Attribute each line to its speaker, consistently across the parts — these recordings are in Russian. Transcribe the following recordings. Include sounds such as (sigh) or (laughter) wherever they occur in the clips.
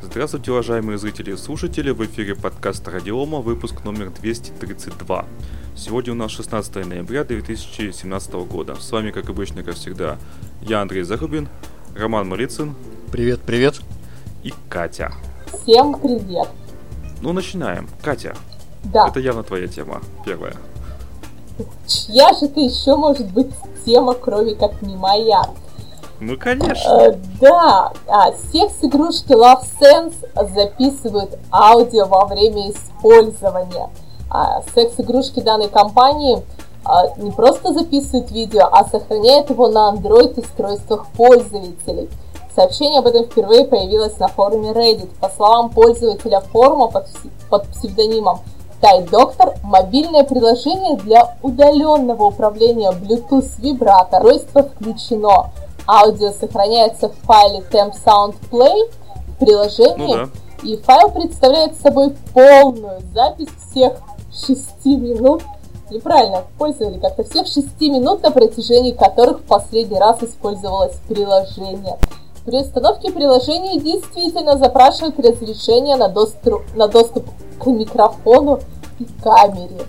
Speaker 1: Здравствуйте, уважаемые зрители и слушатели, в эфире подкаста Радиома, выпуск номер 232. Сегодня у нас 16 ноября 2017 года. С вами, как обычно, как всегда, я Андрей Зарубин, Роман Малицын.
Speaker 2: Привет, привет.
Speaker 1: И Катя.
Speaker 3: Всем привет.
Speaker 1: Ну, начинаем. Катя.
Speaker 3: Да.
Speaker 1: Это явно твоя тема, первая.
Speaker 3: Чья же это еще может быть тема, кроме как не моя?
Speaker 1: Ну, конечно.
Speaker 3: Э, да, а, секс-игрушки Love Sense записывают аудио во время использования. А, секс-игрушки данной компании а, не просто записывают видео, а сохраняют его на Android-устройствах пользователей. Сообщение об этом впервые появилось на форуме Reddit. По словам пользователя форума под, под псевдонимом Тай Доктор, мобильное приложение для удаленного управления Bluetooth вибратор. Устройство включено аудио сохраняется в файле Temp Sound Play в приложении, ну, да. и файл представляет собой полную запись всех 6 минут, неправильно пользовали как-то всех 6 минут, на протяжении которых в последний раз использовалось приложение. При установке приложения действительно запрашивают разрешение на доступ, на доступ к микрофону и камере.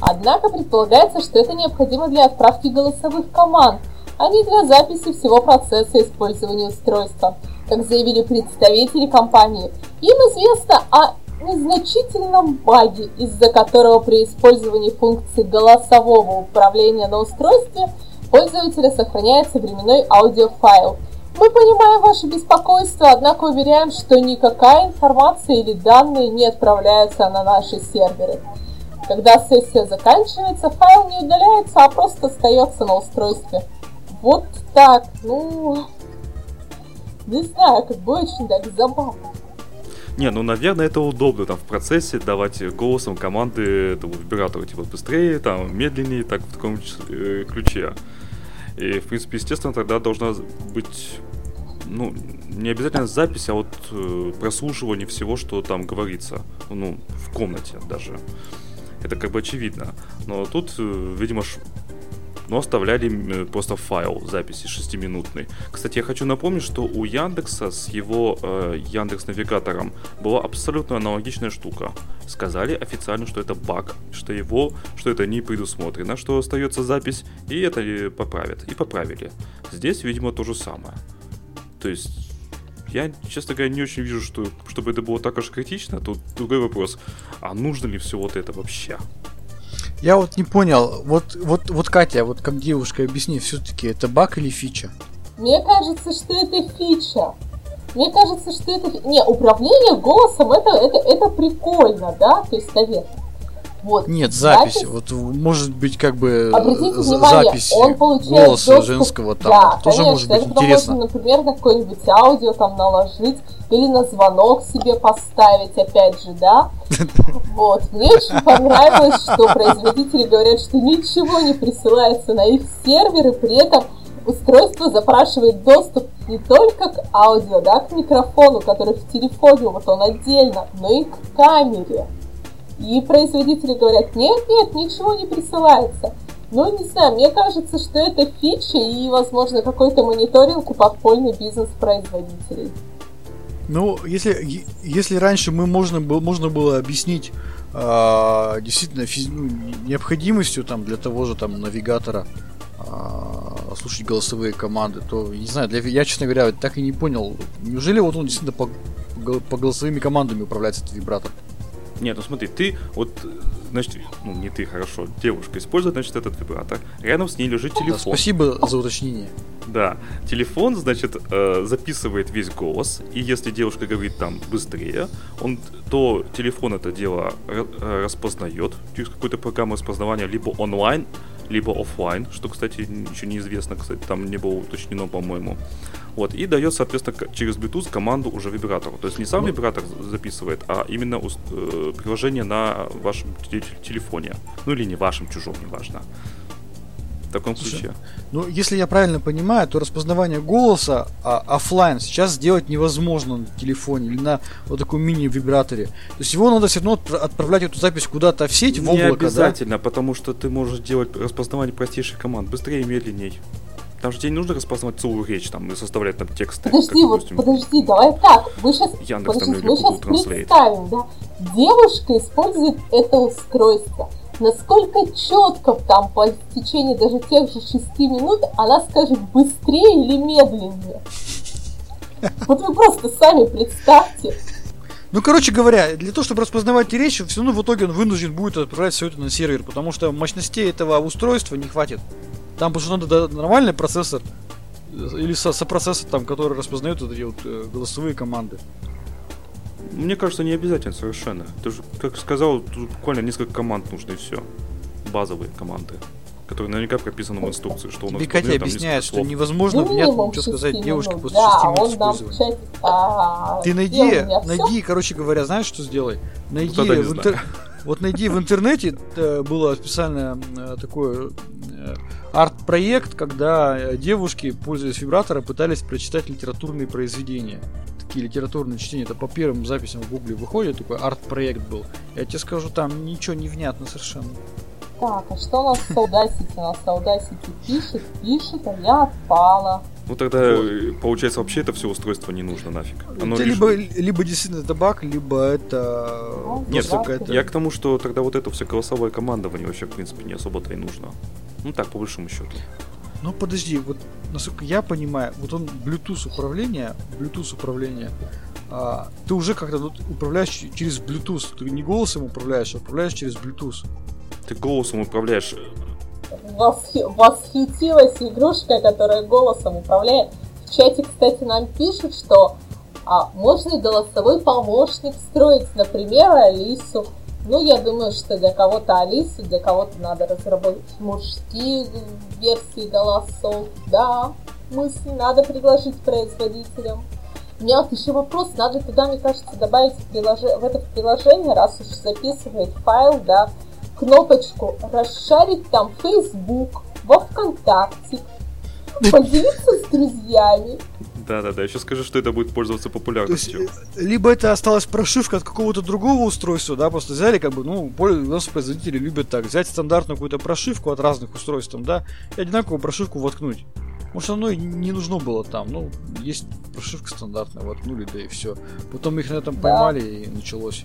Speaker 3: Однако предполагается, что это необходимо для отправки голосовых команд – а не для записи всего процесса использования устройства. Как заявили представители компании, им известно о незначительном баге, из-за которого при использовании функции голосового управления на устройстве пользователя сохраняется временной аудиофайл. Мы понимаем ваше беспокойство, однако уверяем, что никакая информация или данные не отправляются на наши серверы. Когда сессия заканчивается, файл не удаляется, а просто остается на устройстве. Вот так, ну... Не знаю, как бы очень так забавно.
Speaker 1: Не, ну, наверное, это удобно, там, в процессе давать голосом команды этому вибратору, типа, быстрее, там, медленнее, так, в таком э, ключе. И, в принципе, естественно, тогда должна быть, ну, не обязательно запись, а вот э, прослушивание всего, что там говорится, ну, в комнате даже. Это как бы очевидно. Но тут, э, видимо, но оставляли просто файл записи 6-минутный. Кстати, я хочу напомнить, что у Яндекса с его э, Яндекс Навигатором была абсолютно аналогичная штука. Сказали официально, что это баг, что его, что это не предусмотрено, что остается запись, и это поправят. И поправили. Здесь, видимо, то же самое. То есть я, честно говоря, не очень вижу, что, чтобы это было так уж критично. Тут другой вопрос, а нужно ли все вот это вообще?
Speaker 2: Я вот не понял, вот, вот, вот Катя, вот как девушка, объясни, все-таки это баг или фича?
Speaker 3: Мне кажется, что это фича. Мне кажется, что это... Не, управление голосом это, это, это прикольно, да? То есть, наверное.
Speaker 2: Вот. Нет, запись. запись. Вот может быть как бы
Speaker 3: Обратите внимание, запись он получает
Speaker 2: голоса доступ... женского там.
Speaker 3: Да,
Speaker 2: тоже
Speaker 3: конечно,
Speaker 2: может быть
Speaker 3: это
Speaker 2: интересно.
Speaker 3: Можно, например, на какое-нибудь аудио там наложить или на звонок себе поставить, опять же, да. (laughs) Вот. Мне очень понравилось, что производители говорят, что ничего не присылается на их серверы, при этом устройство запрашивает доступ не только к аудио, да, к микрофону, который в телефоне, вот он отдельно, но и к камере. И производители говорят, нет, нет, ничего не присылается. Ну, не знаю, мне кажется, что это фича и, возможно, какой-то мониторинг и подпольный бизнес производителей.
Speaker 2: Ну, если, если раньше мы можно, было, можно было объяснить э, действительно ну, необходимостью там, для того же там, навигатора э, слушать голосовые команды, то, не знаю, для, я, честно говоря, так и не понял, неужели вот он действительно по, по голосовыми командами управляется этот вибратор?
Speaker 1: Нет, ну смотри, ты вот, значит, ну не ты, хорошо, девушка использует, значит, этот вибратор. Рядом с ней лежит телефон. Да,
Speaker 2: спасибо за уточнение.
Speaker 1: Да, телефон, значит, э, записывает весь голос, и если девушка говорит там быстрее, он, то телефон это дело распознает через какую-то программу распознавания либо онлайн, либо офлайн, что, кстати, еще неизвестно, кстати, там не было уточнено, по-моему. Вот, и дает, соответственно, через Bluetooth команду уже вибратору. То есть не сам ну, вибратор записывает, а именно э, приложение на вашем телефоне. Ну или не вашем, чужом, неважно. В таком Слушай, случае.
Speaker 2: Ну, если я правильно понимаю, то распознавание голоса а, офлайн сейчас сделать невозможно на телефоне или на вот таком мини-вибраторе. То есть его надо все равно отправлять эту запись куда-то в сеть, в облако,
Speaker 1: Не обязательно, да? потому что ты можешь делать распознавание простейших команд быстрее и медленней. Там же тебе не нужно распознавать целую речь, там, и составлять там тексты.
Speaker 3: Подожди,
Speaker 1: как,
Speaker 3: вот,
Speaker 1: допустим,
Speaker 3: подожди, давай так. Мы сейчас,
Speaker 1: Яндекс там
Speaker 3: подожди,
Speaker 1: или
Speaker 3: мы сейчас представим, да. Девушка использует это устройство. Насколько четко там по течении даже тех же шести минут она скажет быстрее или медленнее. Вот вы просто сами представьте.
Speaker 2: Ну, короче говоря, для того, чтобы распознавать речь, все равно в итоге он вынужден будет отправлять все это на сервер, потому что мощностей этого устройства не хватит. Там потому что надо нормальный процессор э, или со- сопроцессор, там, который распознает вот эти вот э, голосовые команды.
Speaker 1: Мне кажется, не обязательно совершенно. Ты же, как сказал, тут буквально несколько команд нужно и все. Базовые команды. Которые наверняка прописаны в инструкции, что у нас
Speaker 2: Тебе Катя объясняет, что
Speaker 1: слов.
Speaker 2: невозможно
Speaker 3: Ну,
Speaker 2: внятно ничего сказать девушке
Speaker 3: минут.
Speaker 2: после
Speaker 3: Да,
Speaker 2: 6 минут использования.
Speaker 3: а,
Speaker 2: Ты найди, найди, короче говоря, знаешь, что сделай? Найди
Speaker 1: тогда не
Speaker 2: в интер- Вот найди в интернете, э, было специальное э, такое э, арт-проект, когда девушки, пользуясь вибратором, пытались прочитать литературные произведения. Такие литературные чтения, это по первым записям в гугле выходит, такой арт-проект был. Я тебе скажу, там ничего не внятно совершенно.
Speaker 3: Так, а что у нас с Audacity? У нас Audacity пишет, пишет, а я отпала.
Speaker 1: Ну тогда, э, получается, вообще это все устройство не нужно нафиг. Оно
Speaker 2: это
Speaker 1: лишь-
Speaker 2: либо, либо действительно это баг, либо это
Speaker 3: Ну,
Speaker 1: Нет,
Speaker 3: да,
Speaker 2: какая-то...
Speaker 1: Я к тому, что тогда вот это все голосовое командование вообще, в принципе, не особо-то и нужно. Ну так, по большому счету.
Speaker 2: Ну подожди, вот насколько я понимаю, вот он Bluetooth управление, Bluetooth управление, а, ты уже как-то тут управляешь через Bluetooth, ты не голосом управляешь, а управляешь через Bluetooth.
Speaker 1: Ты голосом управляешь.
Speaker 3: Восхи- Восхитилась игрушка, которая голосом управляет. В чате, кстати, нам пишут, что а, можно и голосовой помощник встроить, например, Алису. Ну, я думаю, что для кого-то Алису, для кого-то надо разработать мужские версии голосов. Да, мысль надо предложить производителям. У меня вот еще вопрос, надо туда, мне кажется, добавить в, приложе- в это приложение, раз уж записывает файл, да, кнопочку расшарить там Facebook, во ВКонтакте, поделиться с друзьями.
Speaker 1: Да-да-да, еще скажи, что это будет пользоваться
Speaker 2: То есть,
Speaker 1: популярностью.
Speaker 2: э, либо это осталась прошивка от какого-то другого устройства, да, просто взяли, как бы, ну, у нас производители любят так, взять стандартную какую-то прошивку от разных устройств, там, да, и одинаковую прошивку воткнуть. Может, оно и не нужно было там, ну, есть прошивка стандартная, воткнули, да и все. Потом их на этом
Speaker 3: Да.
Speaker 2: поймали и началось.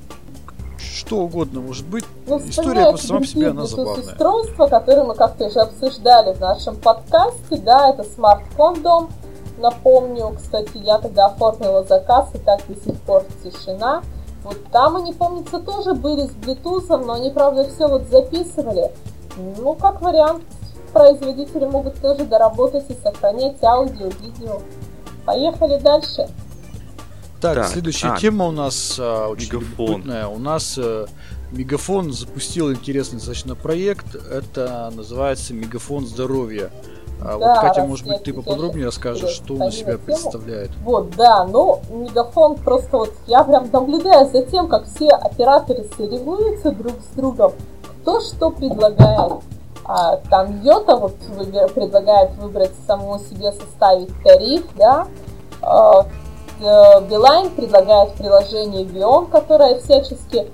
Speaker 2: Что угодно может быть.
Speaker 3: Ну,
Speaker 2: История просто сама по себе, она забавная.
Speaker 3: Bluetooth-устройства, которые мы как-то уже обсуждали в нашем подкасте, да, это смартфон дом. Напомню, кстати, я тогда оформила заказ, и так до сих пор тишина. Вот там они, помнится, тоже были с Bluetooth, но они, правда, все вот записывали. Ну, как вариант, производители могут тоже доработать и сохранять аудио, видео. Поехали дальше.
Speaker 2: Так,
Speaker 1: Так,
Speaker 2: следующая
Speaker 1: а,
Speaker 2: тема у нас а, очень
Speaker 1: Мегафон.
Speaker 2: любопытная. У нас э, Мегафон запустил интересный достаточно проект. Это называется Мегафон здоровья. А вот,
Speaker 3: Да,
Speaker 2: Катя,
Speaker 3: раз
Speaker 2: может быть, ты поподробнее расскажешь, что он из себя
Speaker 3: тему.
Speaker 2: представляет.
Speaker 3: Вот, да, ну, Мегафон просто вот, я прям наблюдаю за тем, как все операторы соревнуются друг с другом, кто что предлагает. А, там Йота вот выбер- предлагает выбрать самому себе составить тариф, да, А, э, Билайн предлагает приложение Vion, которое всячески,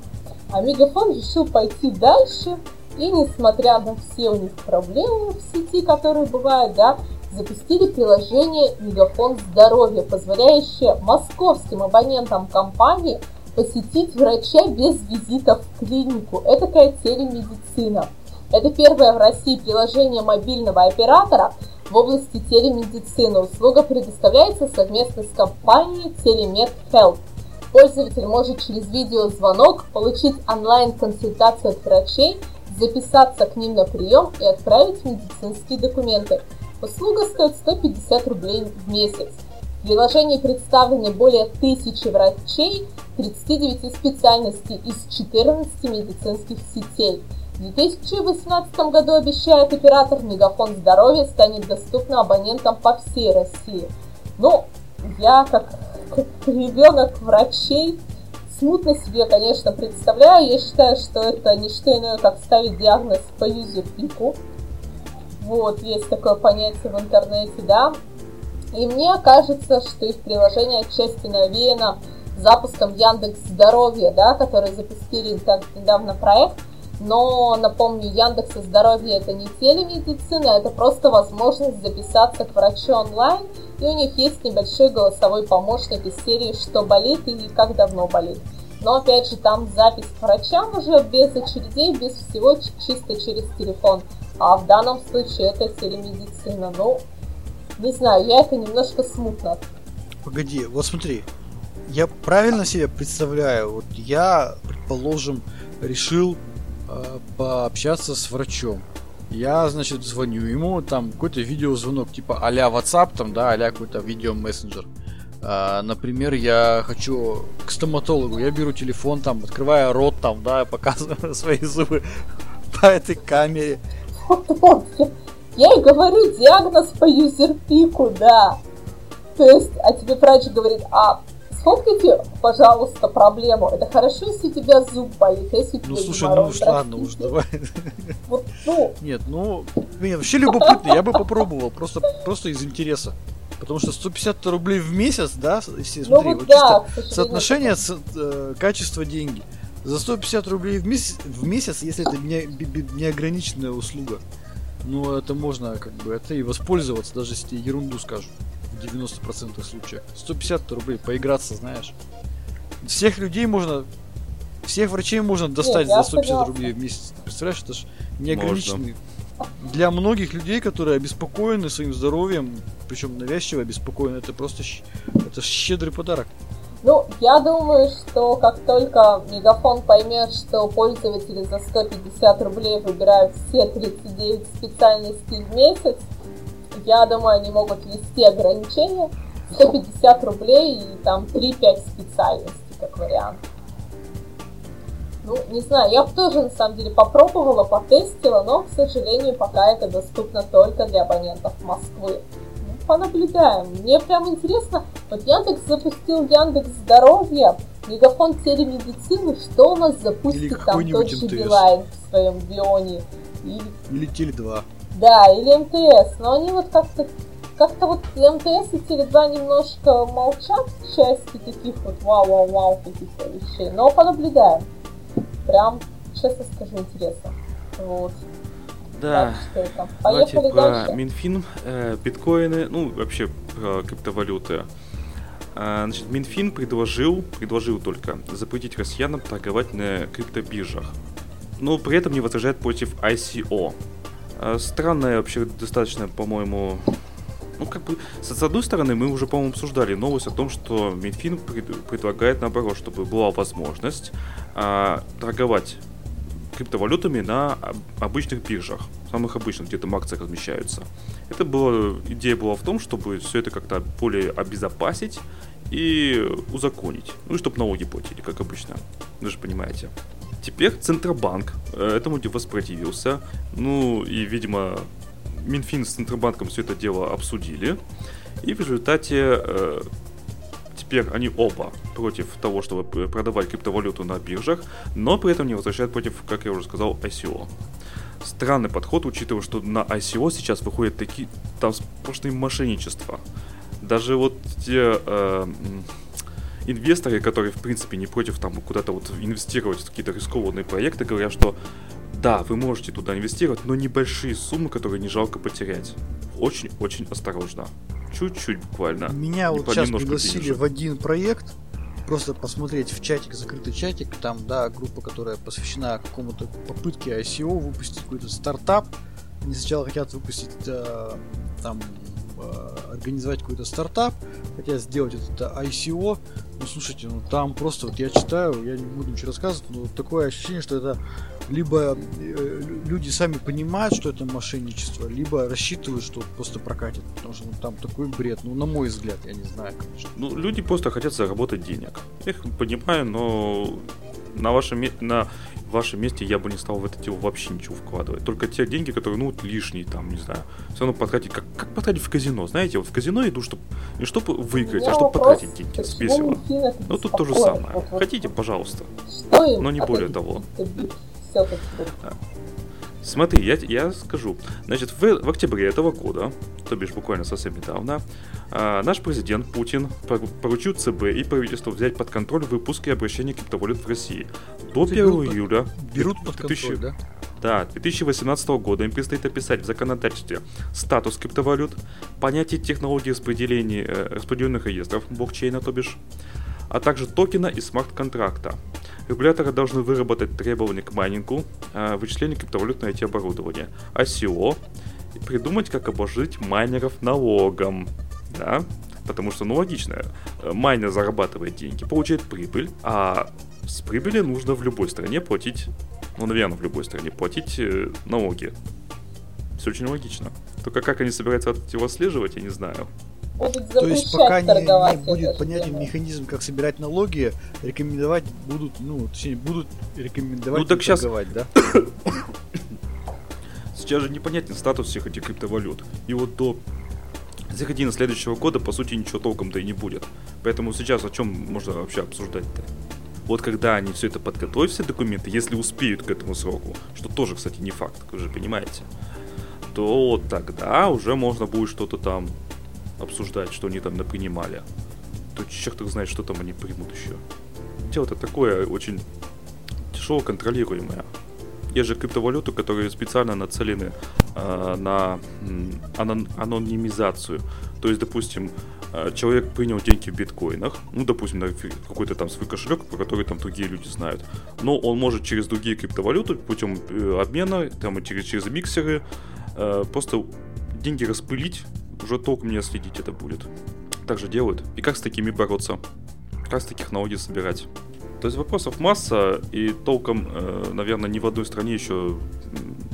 Speaker 3: а Мегафон решил пойти дальше, и несмотря на все у них проблемы в сети, которые бывают, да, запустили приложение Мегафон Здоровье, позволяющее московским абонентам компании посетить врача без визита в клинику. Это такая телемедицина. Это первое в России приложение мобильного оператора в области телемедицины. Услуга предоставляется совместно с компанией Telemed Health. Пользователь может через видеозвонок получить онлайн-консультацию от врачей, записаться к ним на прием и отправить медицинские документы. Услуга стоит 150 рублей в месяц. В приложении представлены более тысячи врачей 39 специальностей из 14 медицинских сетей. В 2018 году, обещает оператор, Мегафон здоровья станет доступным абонентам по всей России. Ну, я как, (laughs) как ребенок врачей смутно себе, конечно, представляю. Я считаю, что это не что иное, как ставить диагноз по юзерпику. Вот, есть такое понятие в интернете, да. И мне кажется, что их приложение отчасти навеяно запуском Яндекс Здоровья, да, который запустили недавно проект. Но, напомню, Яндекса Здоровье это не телемедицина, это просто возможность записаться к врачу онлайн, и у них есть небольшой голосовой помощник из серии «Что болит» и «Как давно болит». Но опять же, там запись к врачам уже без очередей, без всего, чисто через телефон. А в данном случае это телемедицина. Ну, не знаю, я это немножко смутно.
Speaker 2: Погоди, вот смотри, я правильно себе представляю, вот я, предположим, решил пообщаться с врачом. Я, значит, звоню ему, там какой-то видеозвонок, типа а-ля WhatsApp, там, да, а-ля какой-то видео-мессенджер. А, например, я хочу к стоматологу, я беру телефон, там, открываю рот, там, да, (laughs) показываю свои зубы по этой камере. (laughs)
Speaker 3: Я и говорю диагноз по юзерпику, да. То есть, а тебе врач говорит, а сфоткайте, пожалуйста, проблему. Это хорошо, если у тебя зуб болит, а если
Speaker 2: Ну, слушай, ну уж ладно, уж давай. (laughs) Вот, ну. Нет, ну, нет, вообще любопытно, я бы попробовал, просто, просто из интереса. Потому что 150 рублей в месяц, да, если ну, смотри, вот, вот да, чисто соотношение с, э, качество деньги. За 150 рублей в месяц, в месяц, если это не, неограниченная услуга, ну это можно как бы это и воспользоваться, даже если тебе ерунду скажут 90% случаев. 150 рублей поиграться, знаешь. Всех людей можно всех врачей можно достать Нет, за 150 согласна. рублей в месяц. Представляешь, это же неограниченный. Можно. Для многих людей, которые обеспокоены своим здоровьем, причем навязчиво обеспокоены, это просто это щедрый подарок.
Speaker 3: Ну, я думаю, что как только Мегафон поймет, что пользователи за 150 рублей выбирают все 39 специальностей в месяц, я думаю, они могут ввести ограничения 150 рублей и там 3-5 специальностей, как вариант. Ну, не знаю, я бы тоже на самом деле попробовала, потестила, но, к сожалению, пока это доступно только для абонентов Москвы. Ну, понаблюдаем. Мне прям интересно, вот Яндекс запустил Яндекс Здоровье, Мегафон телемедицины, что у нас запустит там тот же Билайн в своем Бионе?
Speaker 2: Или, или Теле2.
Speaker 3: Да, или МТС, но они вот как-то как-то вот МТС и Теле2 немножко молчат в части таких вот вау-вау-вау каких-то вещей, но понаблюдаем. Прям, честно скажу, интересно. Вот.
Speaker 1: Да, так, давайте про дальше. Минфин, э, биткоины, ну вообще про криптовалюты. Э, значит, Минфин предложил, предложил только запретить россиянам торговать на криптобиржах. Но при этом не возражает против ICO. Э, странная вообще достаточно, по-моему, ну, как бы, с одной стороны, мы уже, по-моему, обсуждали новость о том, что Минфин пред, предлагает, наоборот, чтобы была возможность а, торговать криптовалютами на обычных биржах, самых обычных, где там акции размещаются. Это была, идея была в том, чтобы все это как-то более обезопасить и узаконить. Ну и чтобы налоги платили, как обычно. Вы же понимаете. Теперь Центробанк э, этому воспротивился. Ну и, видимо, Минфин с Центробанком все это дело обсудили. И в результате э, теперь они оба против того, чтобы продавать криптовалюту на биржах, но при этом не возвращают против, как я уже сказал, ICO. Странный подход, учитывая, что на ICO сейчас выходят такие там сплошные мошенничества. Даже вот те э, инвесторы, которые в принципе не против там куда-то вот инвестировать в какие-то рискованные проекты, говорят, что да, вы можете туда инвестировать, но небольшие суммы, которые не жалко потерять. Очень-очень осторожно. Чуть-чуть буквально.
Speaker 2: Меня вот сейчас пригласили денежек. в один проект, просто посмотреть в чатик, закрытый чатик, там, да, группа, которая посвящена какому-то попытке ICO выпустить какой-то стартап. Они сначала хотят выпустить э, там э, организовать какой-то стартап, хотят сделать это ICO. Ну слушайте, ну там просто вот я читаю, я не буду ничего рассказывать, но такое ощущение, что это либо э, люди сами понимают, что это мошенничество, либо рассчитывают, что просто прокатит. Потому что ну, там такой бред, ну, на мой взгляд, я не знаю, конечно.
Speaker 1: Ну, люди просто хотят заработать денег. Я их понимаю, но на вашем, на вашем месте я бы не стал в это дело вообще ничего вкладывать. Только те деньги, которые, ну, вот лишние, там, не знаю, все равно потратить, как, как потратить в казино, знаете, вот в казино иду, чтобы, не чтобы выиграть, а чтобы потратить деньги, весело. Ну, тут то же самое. Хотите, пожалуйста. Но не более того. Смотри, я, я скажу. Значит, в, в октябре этого года, то бишь буквально совсем недавно, а, наш президент Путин поручил ЦБ и правительству взять под контроль выпуск и обращение криптовалют в России. До 1 июля...
Speaker 2: Берут под контроль, 2000, да?
Speaker 1: Да, 2018 года им предстоит описать в законодательстве статус криптовалют, понятие технологии распределения э, распределенных реестров блокчейна, то бишь, а также токена и смарт-контракта. Регуляторы должны выработать требования к майнингу, э, вычислению криптовалют на эти оборудования, ICO, и придумать, как обложить майнеров налогом. Да? Потому что, ну, логично, э, майнер зарабатывает деньги, получает прибыль, а с прибыли нужно в любой стране платить ну, наверное, в любой стране, платить э, налоги. Все очень логично. Только как они собираются этого отслеживать, я не знаю.
Speaker 2: То есть пока не, не будет понятен механизм, как собирать налоги, рекомендовать будут, ну, точнее, будут рекомендовать
Speaker 1: ну, так сейчас... торговать, да? (coughs) Сейчас же непонятен статус всех этих криптовалют. И вот до середины следующего года, по сути, ничего толком-то и не будет. Поэтому сейчас о чем можно вообще обсуждать-то? Вот когда они все это подготовят, все документы, если успеют к этому сроку, что тоже, кстати, не факт, вы же понимаете, то тогда уже можно будет что-то там обсуждать, что они там напринимали. То черт их знает, что там они примут еще. Дело-то такое очень тяжело контролируемое. Есть же криптовалюты, которые специально нацелены э, на анон- анонимизацию. То есть, допустим, Э, человек принял деньги в биткоинах, ну, допустим, на какой-то там свой кошелек, про который там другие люди знают, но он может через другие криптовалюты путем э, обмена, там, и через, через миксеры, э, просто деньги распылить, уже толком не отследить это будет. Так же делают. И как с такими бороться? Как с таких налоги собирать? То есть вопросов масса, и толком, наверное, ни в одной стране еще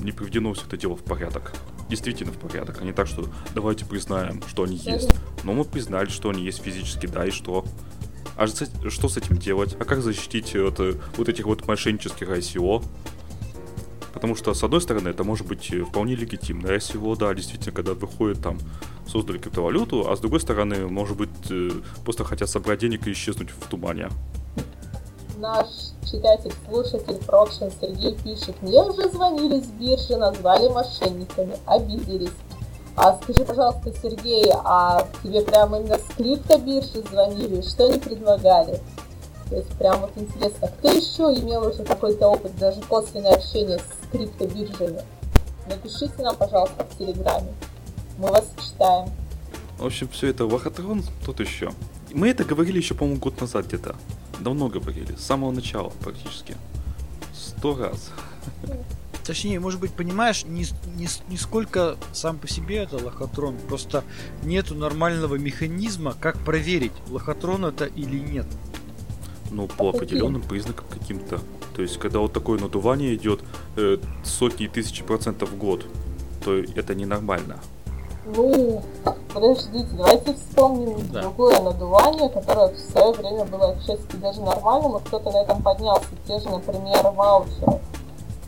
Speaker 1: не приведено все это дело в порядок действительно в порядок, а не так, что давайте признаем, что они есть. Но мы признали, что они есть физически, да, и что? А что с этим делать? А как защитить от вот этих вот мошеннических ICO? Потому что, с одной стороны, это может быть вполне легитимно. ICO, да, действительно, когда выходит там, создали криптовалюту, а с другой стороны, может быть, э, просто хотят собрать денег и исчезнуть в тумане.
Speaker 3: Наш читатель, слушатель Прокшин Сергей пишет, мне уже звонили с биржи, назвали мошенниками, обиделись. А скажи, пожалуйста, Сергей, а тебе прямо именно с криптобиржи звонили, что они предлагали? То есть прям вот интересно, кто еще имел уже какой-то опыт, даже косвенное общение с криптобиржами? Напишите нам, пожалуйста, в Телеграме. Мы вас читаем.
Speaker 1: В общем, все это лохотрон тут еще. Мы это говорили еще, по-моему, год назад где-то. Давно говорили, с самого начала практически. Сто раз.
Speaker 2: Точнее, может быть, понимаешь, не, не, не сколько сам по себе это лохотрон, просто нету нормального механизма, как проверить, лохотрон это или нет.
Speaker 1: Ну, по определенным признакам каким-то. То есть, когда вот такое надувание идет э, сотни и тысячи процентов в год, то это ненормально.
Speaker 3: Ну, подождите, давайте вспомним да. другое надувание, которое в свое время было отчасти даже нормальным, и кто-то на этом поднялся. Те же, например, ваучеры.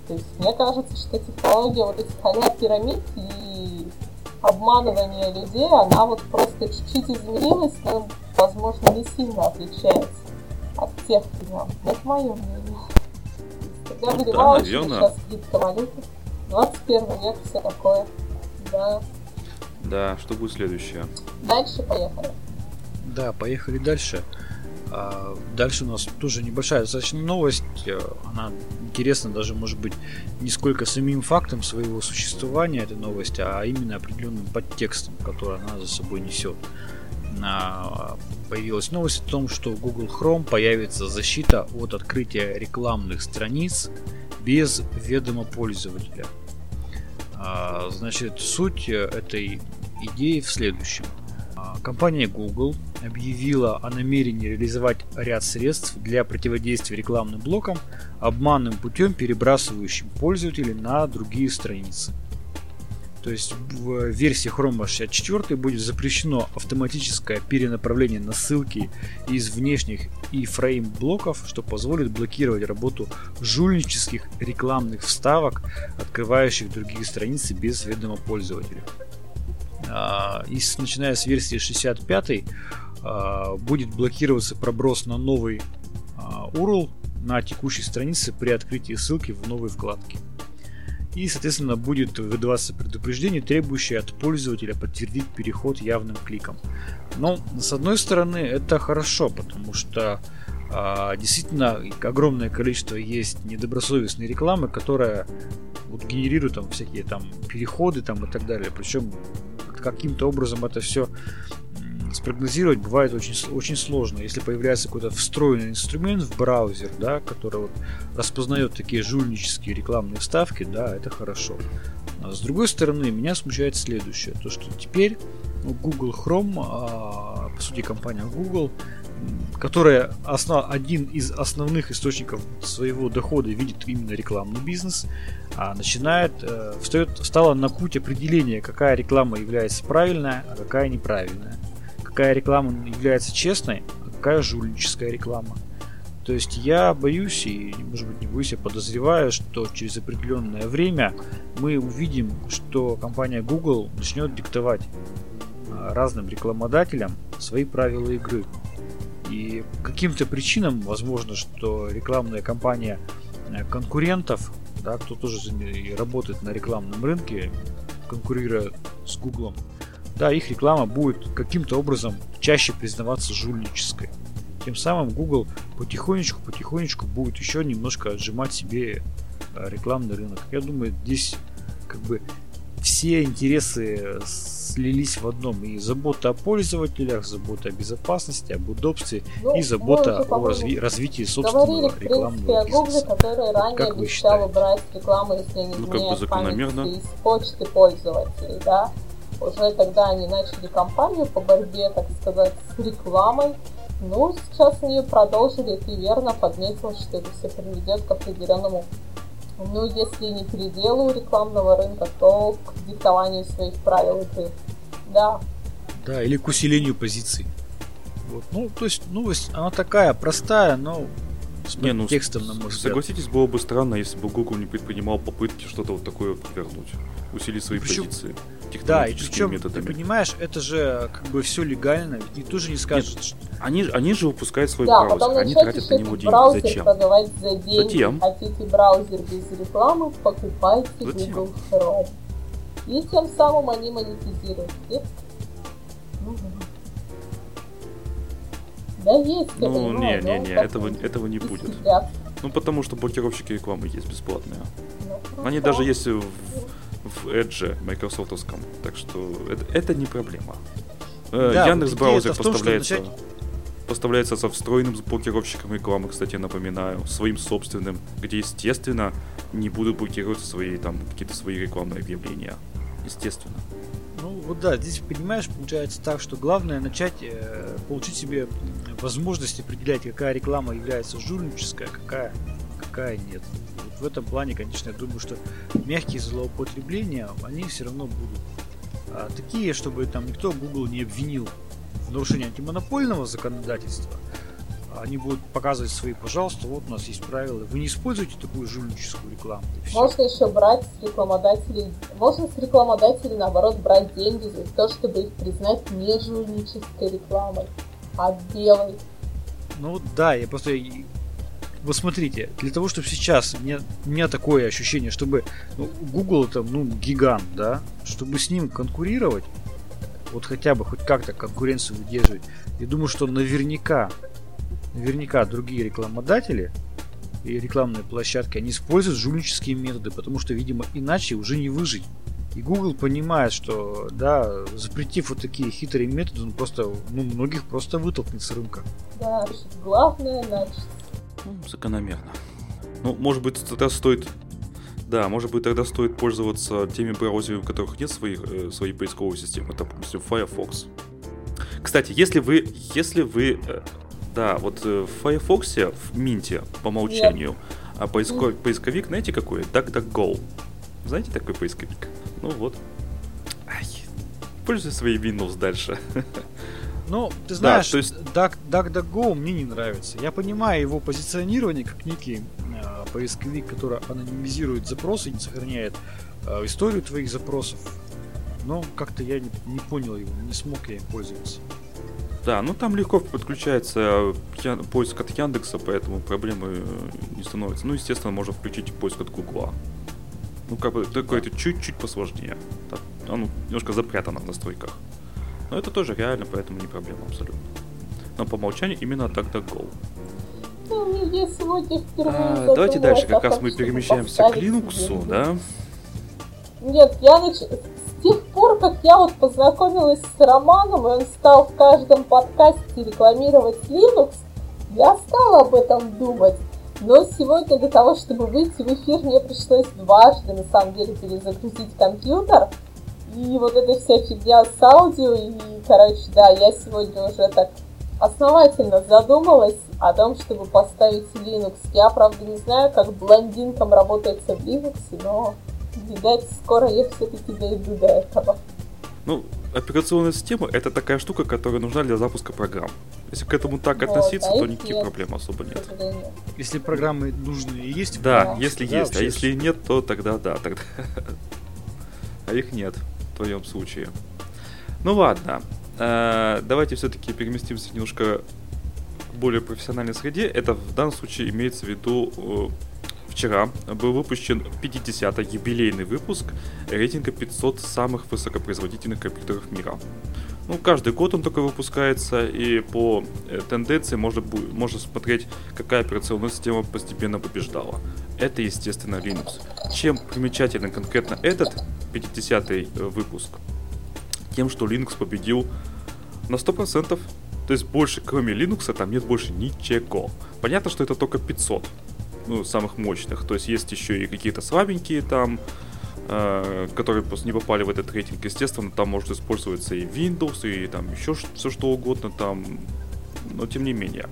Speaker 3: То есть мне кажется, что технология вот этих а пирамид и обманывания людей, она вот просто чуть-чуть изменилась, но, возможно, не сильно отличается от тех времен. Это мое мнение. Когда были да, ваучеры, сейчас криптовалюты, 21 век, все такое. Да.
Speaker 1: Да, что будет следующее?
Speaker 3: Дальше поехали.
Speaker 2: Да, поехали дальше. А, дальше у нас тоже небольшая достаточно новость. Э, она интересна даже, может быть, не сколько самим фактом своего существования этой новости, а именно определенным подтекстом, который она за собой несет. Появилась новость о том, что в Google Chrome появится защита от открытия рекламных страниц без ведома пользователя. А, значит, суть э, этой идеи в следующем. А, компания Google объявила о намерении реализовать ряд средств для противодействия рекламным блокам, обманным путем перебрасывающим пользователей на другие страницы. То есть в версии Chrome 64 будет запрещено автоматическое перенаправление на ссылки из внешних и фрейм блоков, что позволит блокировать работу жульнических рекламных вставок, открывающих другие страницы без ведома пользователя. А, и начиная с версии 65 а, будет блокироваться проброс на новый URL а, на текущей странице при открытии ссылки в новой вкладке. И, соответственно, будет выдаваться предупреждение, требующее от пользователя подтвердить переход явным кликом. Но, с одной стороны, это хорошо, потому что а, действительно огромное количество есть недобросовестной рекламы, которая вот генерирует там всякие там переходы там и так далее. Причем каким-то образом это все спрогнозировать бывает очень, очень сложно. Если появляется какой-то встроенный инструмент в браузер, да, который вот распознает такие жульнические рекламные вставки, да, это хорошо. А с другой стороны, меня смущает следующее. То, что теперь Google Chrome, а, по сути компания Google, которая основ, один из основных источников своего дохода видит именно рекламный бизнес, а начинает, э, встает, стала на путь определения, какая реклама является правильная, а какая неправильная какая реклама является честной, а какая жульническая реклама. То есть я боюсь, и может быть не боюсь, я подозреваю, что через определенное время мы увидим, что компания Google начнет диктовать а, разным рекламодателям свои правила игры. И каким-то причинам, возможно, что рекламная кампания э, конкурентов, да, кто тоже работает на рекламном рынке, конкурируя с Google, да, их реклама будет каким-то образом чаще признаваться жульнической. Тем самым Google потихонечку-потихонечку будет еще немножко отжимать себе э, рекламный рынок. Я думаю, здесь как бы все интересы слились в одном. И забота о пользователях, забота о безопасности, об удобстве ну, и забота о разви- развитии собственного говорили, рекламного
Speaker 3: принципе, бизнеса. Google, который ранее
Speaker 2: как
Speaker 3: обещал убрать рекламу, если не
Speaker 1: ну, как бы закономерно.
Speaker 3: из почты пользователей, да уже тогда они начали кампанию по борьбе, так сказать, с рекламой. Ну, сейчас они продолжили, ты верно подметил, что это все приведет к определенному, ну, если не переделу рекламного рынка, то к диктованию своих правил игры. Да.
Speaker 2: Да, или к усилению позиций. Вот. Ну, то есть новость, она такая простая, но с не, ну, текстом, на мой
Speaker 1: взгляд. Согласитесь, было бы странно, если бы Google не предпринимал попытки что-то вот такое провернуть, усилить свои причем, позиции.
Speaker 2: Да, и причем, методами. ты понимаешь, это же как бы все легально, и тоже не скажет,
Speaker 1: что... Они, они же выпускают свой да, браузер, они тратят на него деньги. Зачем?
Speaker 3: продавать за деньги. Затем. Хотите браузер без рекламы, покупайте Затем. Google Chrome. И тем самым они монетизируют текст. Да есть,
Speaker 1: Ну, понимаю, не, не, не, этого, этого не будет. Ну, потому что блокировщики рекламы есть бесплатные. Ну, Они даже есть в, в Edge майкрософтовском, так что это, это не проблема. Э, да, Яндекс браузер поставляется, начать... поставляется со встроенным блокировщиком рекламы, кстати, напоминаю, своим собственным, где, естественно, не будут блокироваться свои там какие-то свои рекламные объявления. Естественно.
Speaker 2: Ну вот да, здесь понимаешь, получается так, что главное начать э, получить себе возможность определять, какая реклама является жульнической, а какая, какая нет. Вот в этом плане, конечно, я думаю, что мягкие злоупотребления, они все равно будут. А такие, чтобы там никто Google не обвинил в нарушении антимонопольного законодательства, они будут показывать свои, пожалуйста, вот у нас есть правила. Вы не используете такую жульническую рекламу.
Speaker 3: Можно еще брать с рекламодателей, можно с рекламодателей, наоборот, брать деньги за то, чтобы их признать не жульнической рекламой, а белой.
Speaker 2: Ну да, я просто вот смотрите, для того, чтобы сейчас, у меня, у меня такое ощущение, чтобы ну, Google это, ну, гигант, да, чтобы с ним конкурировать, вот хотя бы хоть как-то конкуренцию выдерживать, я думаю, что наверняка наверняка другие рекламодатели и рекламные площадки, они используют жульнические методы, потому что, видимо, иначе уже не выжить. И Google понимает, что, да, запретив вот такие хитрые методы, он просто, ну, многих просто вытолкнет с рынка.
Speaker 3: Да, главное начать.
Speaker 1: Ну, закономерно. Ну, может быть, тогда стоит да, может быть, тогда стоит пользоваться теми браузерами, у которых нет своих, э, своей поисковой системы. Это, допустим, Firefox. Кстати, если вы, если вы э, да, вот э, в Firefox, в Минте по умолчанию, а поисковик, поисковик, знаете какой? DuckDuckGo. Знаете такой поисковик? Ну вот. Ай, пользуйся своей Windows дальше. (laughs)
Speaker 2: Ну, ты знаешь, да, есть... Duck, DuckDuckGo мне не нравится. Я понимаю его позиционирование как некий э, поисковик, который анонимизирует запросы, не сохраняет э, историю твоих запросов. Но как-то я не, не понял его, не смог я им пользоваться.
Speaker 1: Да, ну там легко подключается поиск от Яндекса, поэтому проблемы не становятся. Ну, естественно, можно включить поиск от Гугла. Ну, как бы такое это чуть-чуть посложнее. Оно немножко запрятано в настройках. Но это тоже реально, поэтому не проблема абсолютно. Но по умолчанию именно DuckDuckGo.
Speaker 3: Ну, я сегодня впервые
Speaker 1: А, давайте дальше, как раз мы перемещаемся к Linux, да?
Speaker 3: Нет, я нач... с тех пор, как я вот познакомилась с Романом, и он стал в каждом подкасте рекламировать Linux, я стала об этом думать. Но сегодня для того, чтобы выйти в эфир, мне пришлось дважды, на самом деле, перезагрузить компьютер. И вот эта вся фигня с аудио, и, короче, да, я сегодня уже так основательно задумалась о том, чтобы поставить Linux. Я, правда, не знаю, как блондинкам работается в Linux, но, видать, скоро я все-таки дойду до этого.
Speaker 1: Ну, операционная система это такая штука, которая нужна для запуска программ. Если к этому так
Speaker 3: Вот,
Speaker 1: относиться,
Speaker 3: а
Speaker 1: то
Speaker 3: их
Speaker 1: никаких
Speaker 3: нет.
Speaker 1: проблем особо нет.
Speaker 2: Если программы нужные и есть,
Speaker 1: Да,
Speaker 3: Да.
Speaker 1: если
Speaker 2: Да,
Speaker 1: есть, а если нет, то тогда да, тогда. (laughs) А их нет в твоем случае. Ну ладно, э, давайте все-таки переместимся немножко к более профессиональной среде. Это в данном случае имеется в виду э, вчера был выпущен 50-й юбилейный выпуск рейтинга 500 самых высокопроизводительных компьютеров мира. Ну, каждый год он такой выпускается, и по э, тенденции можно, можно смотреть, какая операционная система постепенно побеждала. Это, естественно, Linux. Чем примечателен конкретно этот 50-й э, выпуск? Тем, что Linux победил на 100%. То есть больше, кроме Linux, там нет больше ничего. Понятно, что это только 500, ну, самых мощных. То есть есть еще и какие-то слабенькие там, которые просто не попали в этот рейтинг. Естественно, там может использоваться и Windows, и там еще все что угодно там. Но тем не менее,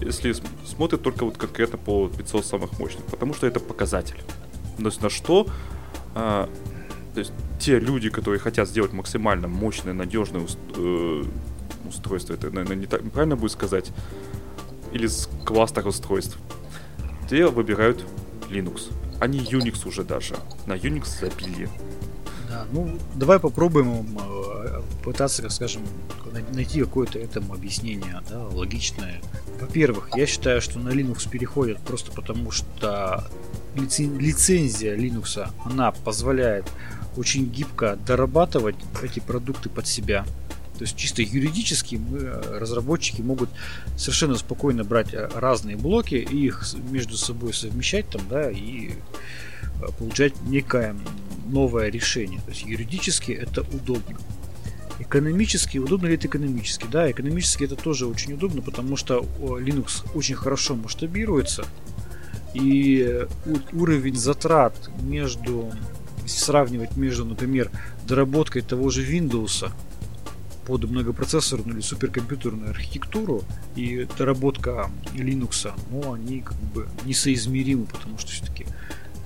Speaker 1: если см- смотрят только вот конкретно по 500 самых мощных, потому что это показатель. То есть на что а, то есть те люди, которые хотят сделать максимально мощное, надежное ус- э, устройство, это, наверное, не так правильно будет сказать, или кластер устройств, те выбирают Linux, не Unix уже даже. На Unix забили.
Speaker 2: Да, ну давай попробуем э, пытаться, скажем, най- найти какое-то этому объяснение, да, логичное. Во-первых, я считаю, что на Linux переходят просто потому, что лицен- лицензия Linux, она позволяет очень гибко дорабатывать эти продукты под себя. То есть чисто юридически мы, э, разработчики могут совершенно спокойно брать э, разные блоки и их между собой совмещать там, да, и э, получать некое новое решение. То есть юридически это удобно. Экономически, удобно ли это экономически? Да, экономически это тоже очень удобно, потому что Linux очень хорошо масштабируется, и уровень затрат между, сравнивать между, например, доработкой того же Windows под многопроцессорную или суперкомпьютерную архитектуру и доработка Linux, ну, они как бы несоизмеримы, потому что все-таки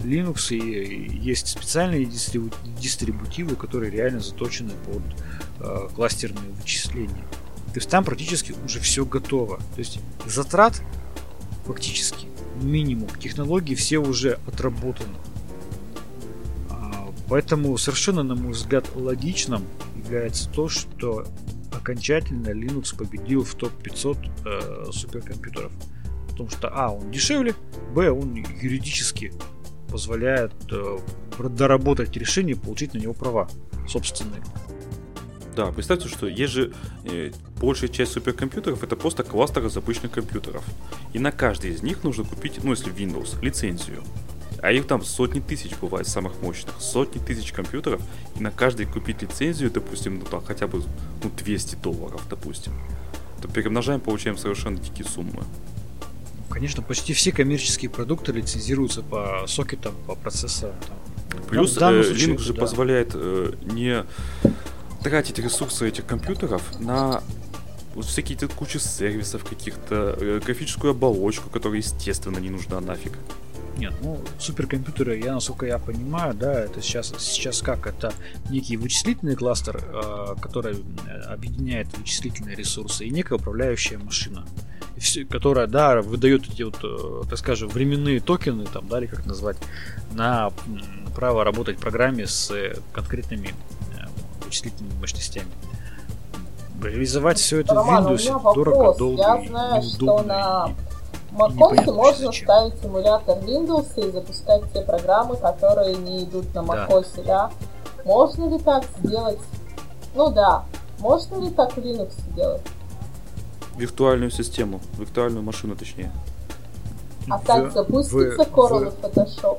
Speaker 2: Linux и есть специальные дистрибу- дистрибутивы, которые реально заточены под э, кластерные вычисления. То есть там практически уже все готово. То есть затрат фактически минимум. Технологии все уже отработаны. Поэтому совершенно, на мой взгляд, логичным является то, что окончательно Linux победил в топ-500 э, суперкомпьютеров. Потому что, а, он дешевле, б, он юридически позволяет э, доработать решение, получить на него права собственные.
Speaker 1: Да, представьте, что есть же э, большая часть суперкомпьютеров это просто кластер из обычных компьютеров. И на каждый из них нужно купить, ну если Windows, лицензию. А их там сотни тысяч бывает самых мощных. Сотни тысяч компьютеров. И на каждый купить лицензию, допустим, ну там хотя бы ну, 200 долларов, допустим. То перемножаем, получаем совершенно дикие суммы.
Speaker 2: Конечно, почти все коммерческие продукты лицензируются по сокетам, по процессорам. там.
Speaker 1: Плюс
Speaker 2: данном
Speaker 1: э,
Speaker 2: случае
Speaker 1: Linux же
Speaker 2: да.
Speaker 1: позволяет э, не тратить ресурсы этих компьютеров на вот всякие кучи сервисов каких-то, э, графическую оболочку, которая, естественно, не нужна нафиг.
Speaker 2: Нет, ну, суперкомпьютеры, я, насколько я понимаю, да, это сейчас, сейчас как? Это некий вычислительный кластер, э, который э, объединяет вычислительные ресурсы, и некая управляющая машина, И которая, да, выдает эти вот, э, так скажем, временные токены, там, да, или как назвать, на право работать в программе с конкретными вычислительными мощностями. Реализовать все это в
Speaker 3: Роман, у
Speaker 2: Windows дорого, долго
Speaker 3: Я
Speaker 2: и
Speaker 3: знаю, что
Speaker 2: неудобно.
Speaker 3: на В macOS можно зачем. ставить эмулятор Windows и запускать те программы, которые не идут на macOS, да. да? Можно ли так сделать? Ну да. Можно ли так в Linux сделать?
Speaker 1: Виртуальную систему, виртуальную машину точнее.
Speaker 3: А так запустится в, Coral в... Photoshop?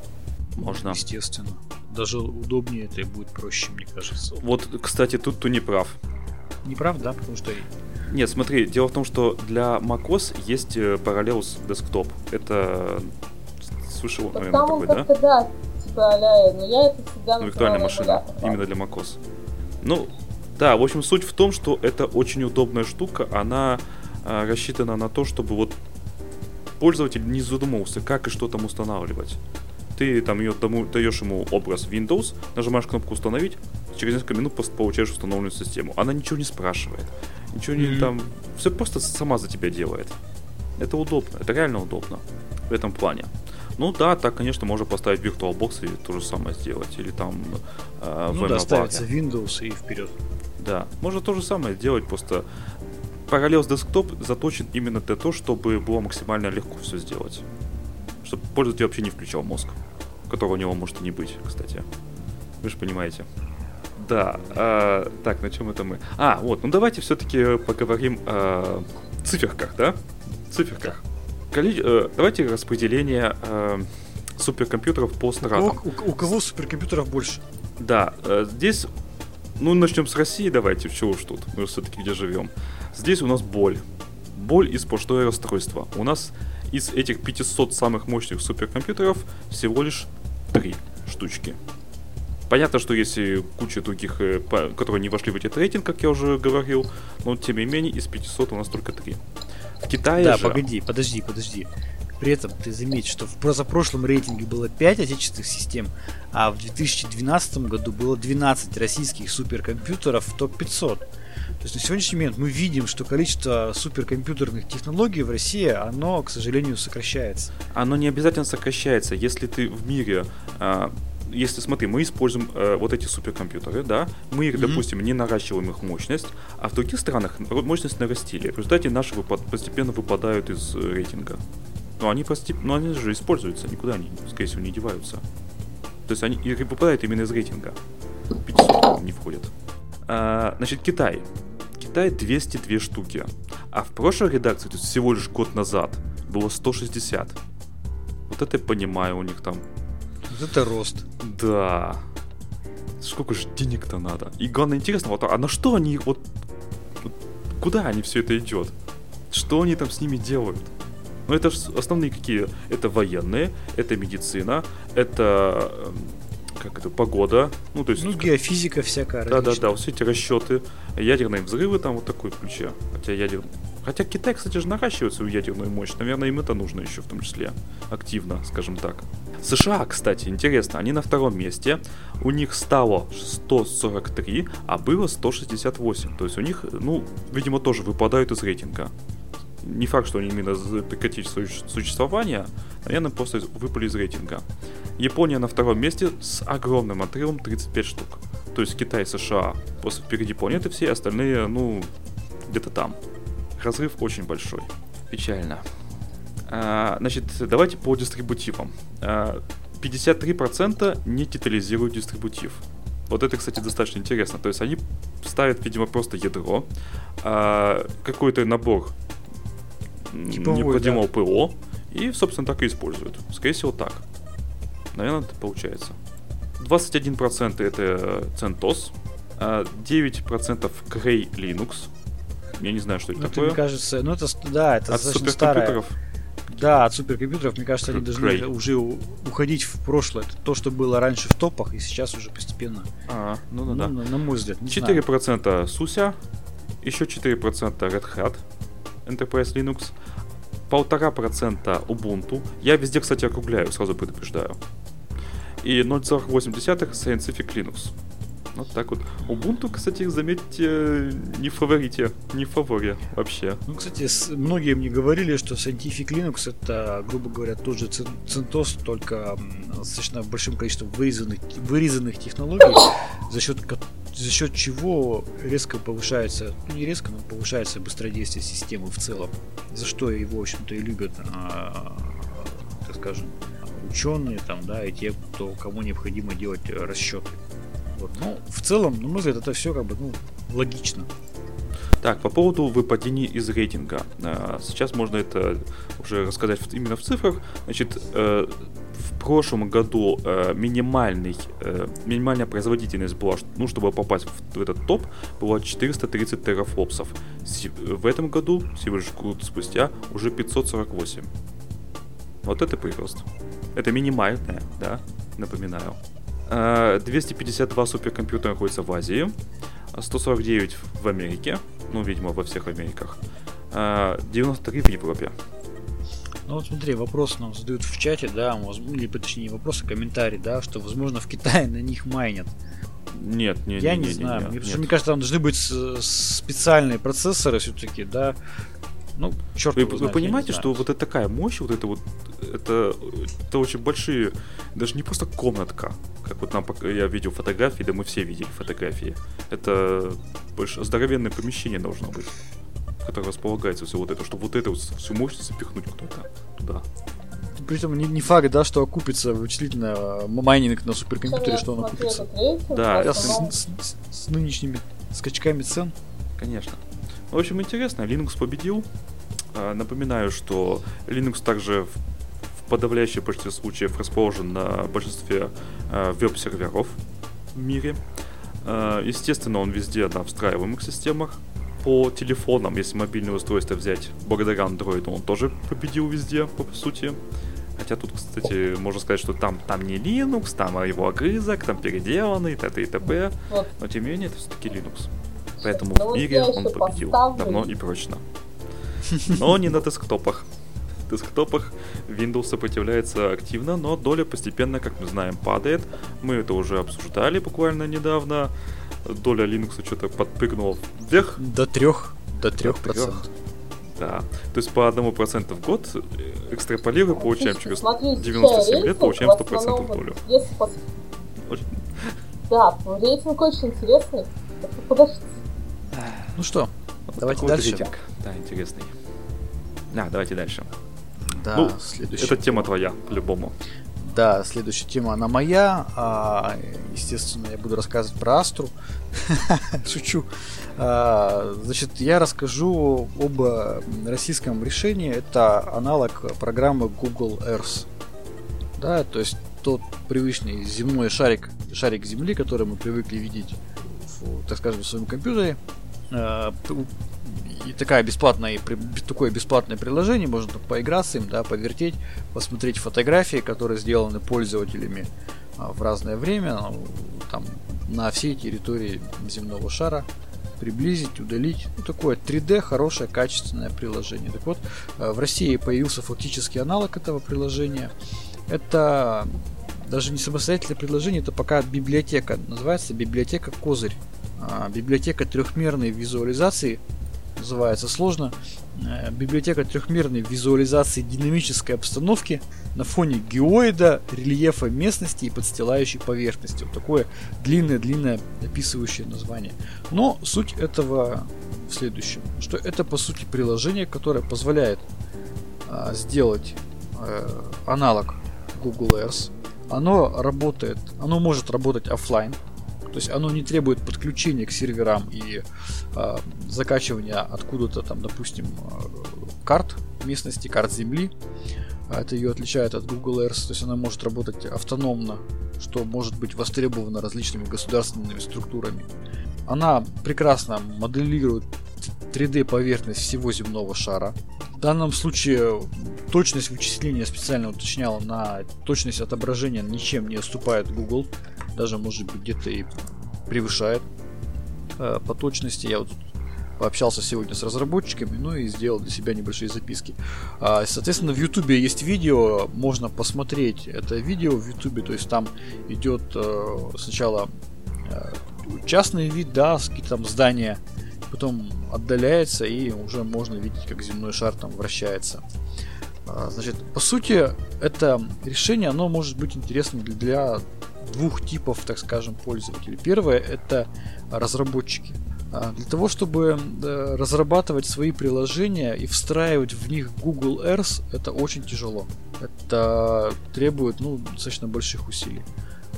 Speaker 1: Можно.
Speaker 2: Естественно. Даже удобнее это и будет проще, мне кажется.
Speaker 1: Вот, кстати, тут ты не прав.
Speaker 2: Не прав, да? Потому что
Speaker 1: нет, смотри, дело в том, что для macOS есть э, Parallels Desktop. Это слышал,
Speaker 3: наверное, там такой, да? да, типа а но я это всегда
Speaker 1: ну, Виртуальная машина, именно для macOS. Ну, да, в общем, суть в том, что это очень удобная штука, она а, рассчитана на то, чтобы вот пользователь не задумывался, как и что там устанавливать. Ты там ее даешь ему образ Windows, нажимаешь кнопку установить, через несколько минут получаешь установленную систему. Она ничего не спрашивает. Ничего не там. Все просто сама за тебя делает. Это удобно, это реально удобно в этом плане. Ну да, так, конечно, можно поставить VirtualBox и то же самое сделать. Или там
Speaker 2: э, ну, да, ставится Windows и вперед.
Speaker 1: Да, можно то же самое сделать, просто Parallels Desktop заточен именно для того, чтобы было максимально легко все сделать. Чтобы пользователь вообще не включал мозг, которого у него может и не быть, кстати. Вы же понимаете. Да, э, так, на чем это мы? А, вот, ну давайте все-таки поговорим о циферках, да? Циферках. Коли... Э, давайте распределение э, суперкомпьютеров по странам.
Speaker 2: У, у, у кого суперкомпьютеров больше?
Speaker 1: Да, э, здесь, ну начнем с России, давайте, чего уж тут, мы все-таки где живем. Здесь у нас боль. Боль и сплошное расстройство. У нас из этих 500 самых мощных суперкомпьютеров всего лишь три штучки. Понятно, что есть куча других, э, которые не вошли в этот рейтинг, как я уже говорил, но тем не менее из 500 у нас только 3. В Китае
Speaker 2: Да,
Speaker 1: же...
Speaker 2: погоди, подожди, подожди. При этом ты заметь, что в позапрошлом рейтинге было 5 отечественных систем, а в 2012 году было 12 российских суперкомпьютеров в топ-500. То есть на сегодняшний момент мы видим, что количество суперкомпьютерных технологий в России, оно, к сожалению, сокращается.
Speaker 1: Оно не обязательно сокращается. Если ты в мире а, если смотри, мы используем э, вот эти суперкомпьютеры, да, мы их, mm-hmm. допустим, не наращиваем их мощность, а в других странах мощность нарастили. В результате наши выпад- постепенно выпадают из э, рейтинга. Но они, постеп- но они же используются, никуда они, скорее всего, не деваются. То есть они и выпадают именно из рейтинга. 500 не входят. А, значит, Китай. Китай 202 штуки. А в прошлой редакции, то есть всего лишь год назад, было 160. Вот это я понимаю, у них там
Speaker 2: вот это рост.
Speaker 1: Да. Сколько же денег-то надо? И главное интересно, вот, а на что они вот... Куда они все это идет? Что они там с ними делают? Ну, это основные какие? Это военные, это медицина, это эм, как это, погода. Ну, то есть...
Speaker 2: Ну, геофизика всякая.
Speaker 1: Да, да, да, все эти расчеты, ядерные взрывы там вот такой ключе. Хотя ядер... Хотя Китай, кстати же, наращивает свою ядерную мощь. Наверное, им это нужно еще в том числе. Активно, скажем так. США, кстати, интересно, они на втором месте. У них стало 143, а было 168. То есть у них, ну, видимо, тоже выпадают из рейтинга. Не факт, что они именно прекратили свое существование, наверное, просто выпали из рейтинга. Япония на втором месте с огромным отрывом 35 штук. То есть Китай, США просто впереди планеты все, остальные, ну, где-то там. Разрыв очень большой. Печально. А, значит, давайте по дистрибутивам. А, 53% не титализируют дистрибутив. Вот это, кстати, достаточно интересно. То есть они ставят, видимо, просто ядро, а, какой-то набор Типовой, необходимого да. ПО, и, собственно, так и используют. Скорее всего, так. Наверное, это получается. 21% это CentOS, 9% Cray Linux, я не знаю, что это ну, такое.
Speaker 2: мне кажется, ну это, да, это
Speaker 1: От достаточно старое.
Speaker 2: Да, от суперкомпьютеров, мне кажется, они должны Cray. уже уходить в прошлое. Это то, что было раньше в топах, и сейчас уже постепенно.
Speaker 1: А, ну, ну да.
Speaker 2: На, на мой взгляд.
Speaker 1: 4% знаю. SUSE, еще 4% Red Hat, Enterprise Linux, полтора процента Ubuntu. Я везде, кстати, округляю, сразу предупреждаю. И 0,8 Scientific Linux. Вот так вот. Ubuntu, кстати, заметьте, не в фаворите, не в фаворе вообще.
Speaker 2: Ну, кстати, с, многие мне говорили, что Scientific Linux это, грубо говоря, тот же CentOS, только достаточно большим количеством вырезанных, вырезанных технологий, за счет за счет чего резко повышается, ну не резко, но повышается быстродействие системы в целом, за что его, в общем-то, и любят, а, так скажем, ученые там, да, и те, кто, кому необходимо делать расчеты. Вот. Ну, в целом, на мой взгляд, это все как бы, ну, логично.
Speaker 1: Так, по поводу выпадений из рейтинга. А, сейчас можно это уже рассказать именно в цифрах. Значит, э, в прошлом году э, минимальный, э, минимальная производительность была, ну, чтобы попасть в этот топ, была 430 терафлопсов. В этом году, всего лишь год спустя, уже 548. Вот это прирост. Это минимальная, да, напоминаю. 252 суперкомпьютера находятся в Азии, 149 в Америке, ну, видимо, во всех Америках, 93 в Европе.
Speaker 2: Ну вот смотри, вопрос нам задают в чате, да, или точнее не вопрос, а комментарий, да, что возможно в Китае на них майнят.
Speaker 1: Нет, нет,
Speaker 2: Я
Speaker 1: не,
Speaker 2: не,
Speaker 1: не
Speaker 2: знаю.
Speaker 1: Не,
Speaker 2: мне,
Speaker 1: нет.
Speaker 2: мне кажется, там должны быть специальные процессоры все-таки, да. Ну, черт
Speaker 1: вы,
Speaker 2: его
Speaker 1: вы
Speaker 2: знает,
Speaker 1: понимаете, что вот это такая мощь, вот это вот, это, это очень большие, даже не просто комнатка, как вот нам я видел фотографии, да мы все видели фотографии. Это больше здоровенное помещение должно быть, в которое располагается все вот это, чтобы вот это вот всю мощь запихнуть куда-то туда.
Speaker 2: Притом не, не факт, да, что окупится вычислительно э, майнинг на суперкомпьютере, что он окупится.
Speaker 1: Да,
Speaker 3: основном-
Speaker 2: с, с- с нынешними скачками цен.
Speaker 1: Конечно. В общем, интересно, Linux победил. А, Напоминаю, что Linux также в подавляющей большинстве случаев расположен на большинстве а, веб-серверов в мире. А, Естественно, он везде на встраиваемых системах. По телефонам, если мобильное устройство взять, благодаря Android он тоже победил везде, по сути. Хотя тут, кстати, можно сказать, что там, там не Linux, там его огрызок, там переделанный, т.д. и т.п. Но тем не менее, это все-таки Linux. Поэтому
Speaker 3: Ну
Speaker 1: в мире он победил
Speaker 3: поставлю.
Speaker 1: давно и прочно. Но не на десктопах. В десктопах Windows сопротивляется активно, но доля постепенно, как мы знаем, падает. Мы это уже обсуждали буквально недавно. Доля Linux что-то подпрыгнула вверх.
Speaker 2: До трех, до трех процентов.
Speaker 1: Да. То есть по одному проценту в год э, экстраполируя, получаем
Speaker 3: Слушайте,
Speaker 1: через
Speaker 3: смотрю, изучая
Speaker 1: 97 лет, получаем
Speaker 3: в
Speaker 1: 100%
Speaker 3: основном,
Speaker 1: долю.
Speaker 3: Если пос-
Speaker 1: Очень-
Speaker 3: Да, рейтинг очень интересный. Подождите.
Speaker 2: Ну что,
Speaker 1: вот
Speaker 2: Давайте дальше.
Speaker 1: рейтинг. Да, интересный. Да, давайте дальше.
Speaker 2: да,
Speaker 1: Ну,
Speaker 2: следующая
Speaker 1: Эта тема твоя, по-любому.
Speaker 2: Да, следующая тема, она моя. А, естественно, я буду рассказывать про Астру. (laughs) Шучу. А, значит, я расскажу об э, российском решении. Это аналог программы Google Earth. Да, то есть тот привычный земной шарик, шарик Земли, который мы привыкли видеть, в, так скажем, в своем компьютере. А, и такая бесплатная, такое бесплатное приложение, можно поиграться им, да, повертеть, посмотреть фотографии, которые сделаны пользователями а, в разное время, ну, там, на всей территории земного шара, приблизить, удалить. Ну, такое 3D, хорошее, качественное приложение. Так вот, э, в России появился фактически аналог этого приложения. Это даже не самостоятельное приложение, это пока библиотека. Называется библиотека Козырь. А, Библиотека трехмерной визуализации называется сложно. Э, Библиотека трехмерной визуализации динамической обстановки на фоне геоида, рельефа местности и подстилающей поверхности. Вот такое длинное-длинное описывающее название. Но суть этого в следующем, что это по сути приложение, которое позволяет а, сделать э, аналог Google Earth. Оно работает, оно может работать оффлайн, то есть оно не требует подключения к серверам и э, закачивания откуда-то там, допустим, э, карт местности, карт Земли. А Это ее отличает от Google Earth, то есть она может работать автономно, что может быть востребовано различными государственными структурами. Она прекрасно моделирует 3D поверхность всего земного шара. В данном случае точность вычисления специально уточняла на точность отображения ничем не уступает Google, даже может быть где-то и превышает э, по точности. Я вот пообщался сегодня с разработчиками, ну и сделал для себя небольшие записки. А, соответственно, в YouTube есть видео, можно посмотреть это видео в YouTube, то есть там идет э, сначала э, частный вид, да, какие-то там здания, потом отдаляется и уже можно видеть, как земной шар там вращается. А, Значит, по сути, это решение, оно может быть интересным для двух типов, так скажем, пользователей. Первое это разработчики. А, для того, чтобы разрабатывать свои приложения и встраивать в них Google Earth, это очень тяжело. Это требует ну, достаточно больших усилий.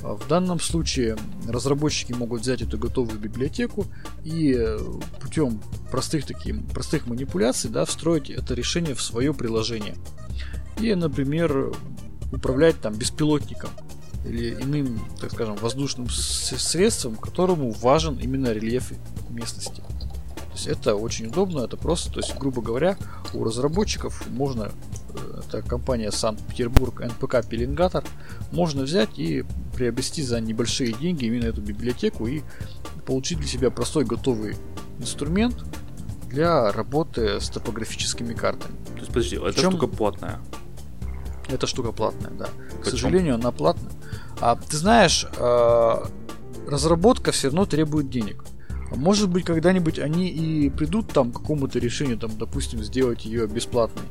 Speaker 2: А в данном случае разработчики могут взять эту готовую библиотеку и э, путем простых, таких, простых манипуляций да, встроить это решение в свое приложение. И, например, управлять там беспилотником или иным, так скажем, воздушным средством, которому важен именно рельеф местности. То есть это очень удобно, это просто, то есть, грубо говоря, у разработчиков можно, э, это компания Санкт-Петербург НПК Пеленгатор, можно взять и приобрести за небольшие деньги именно эту библиотеку и получить для себя простой готовый инструмент для работы с топографическими картами.
Speaker 1: То есть, подожди, эта Причем... штука платная?
Speaker 2: Эта штука платная, да. Почему? К сожалению, она платная. А ты знаешь, э, разработка все равно требует денег. Может быть, когда-нибудь они и придут там к какому-то решению, там, допустим, сделать ее бесплатной.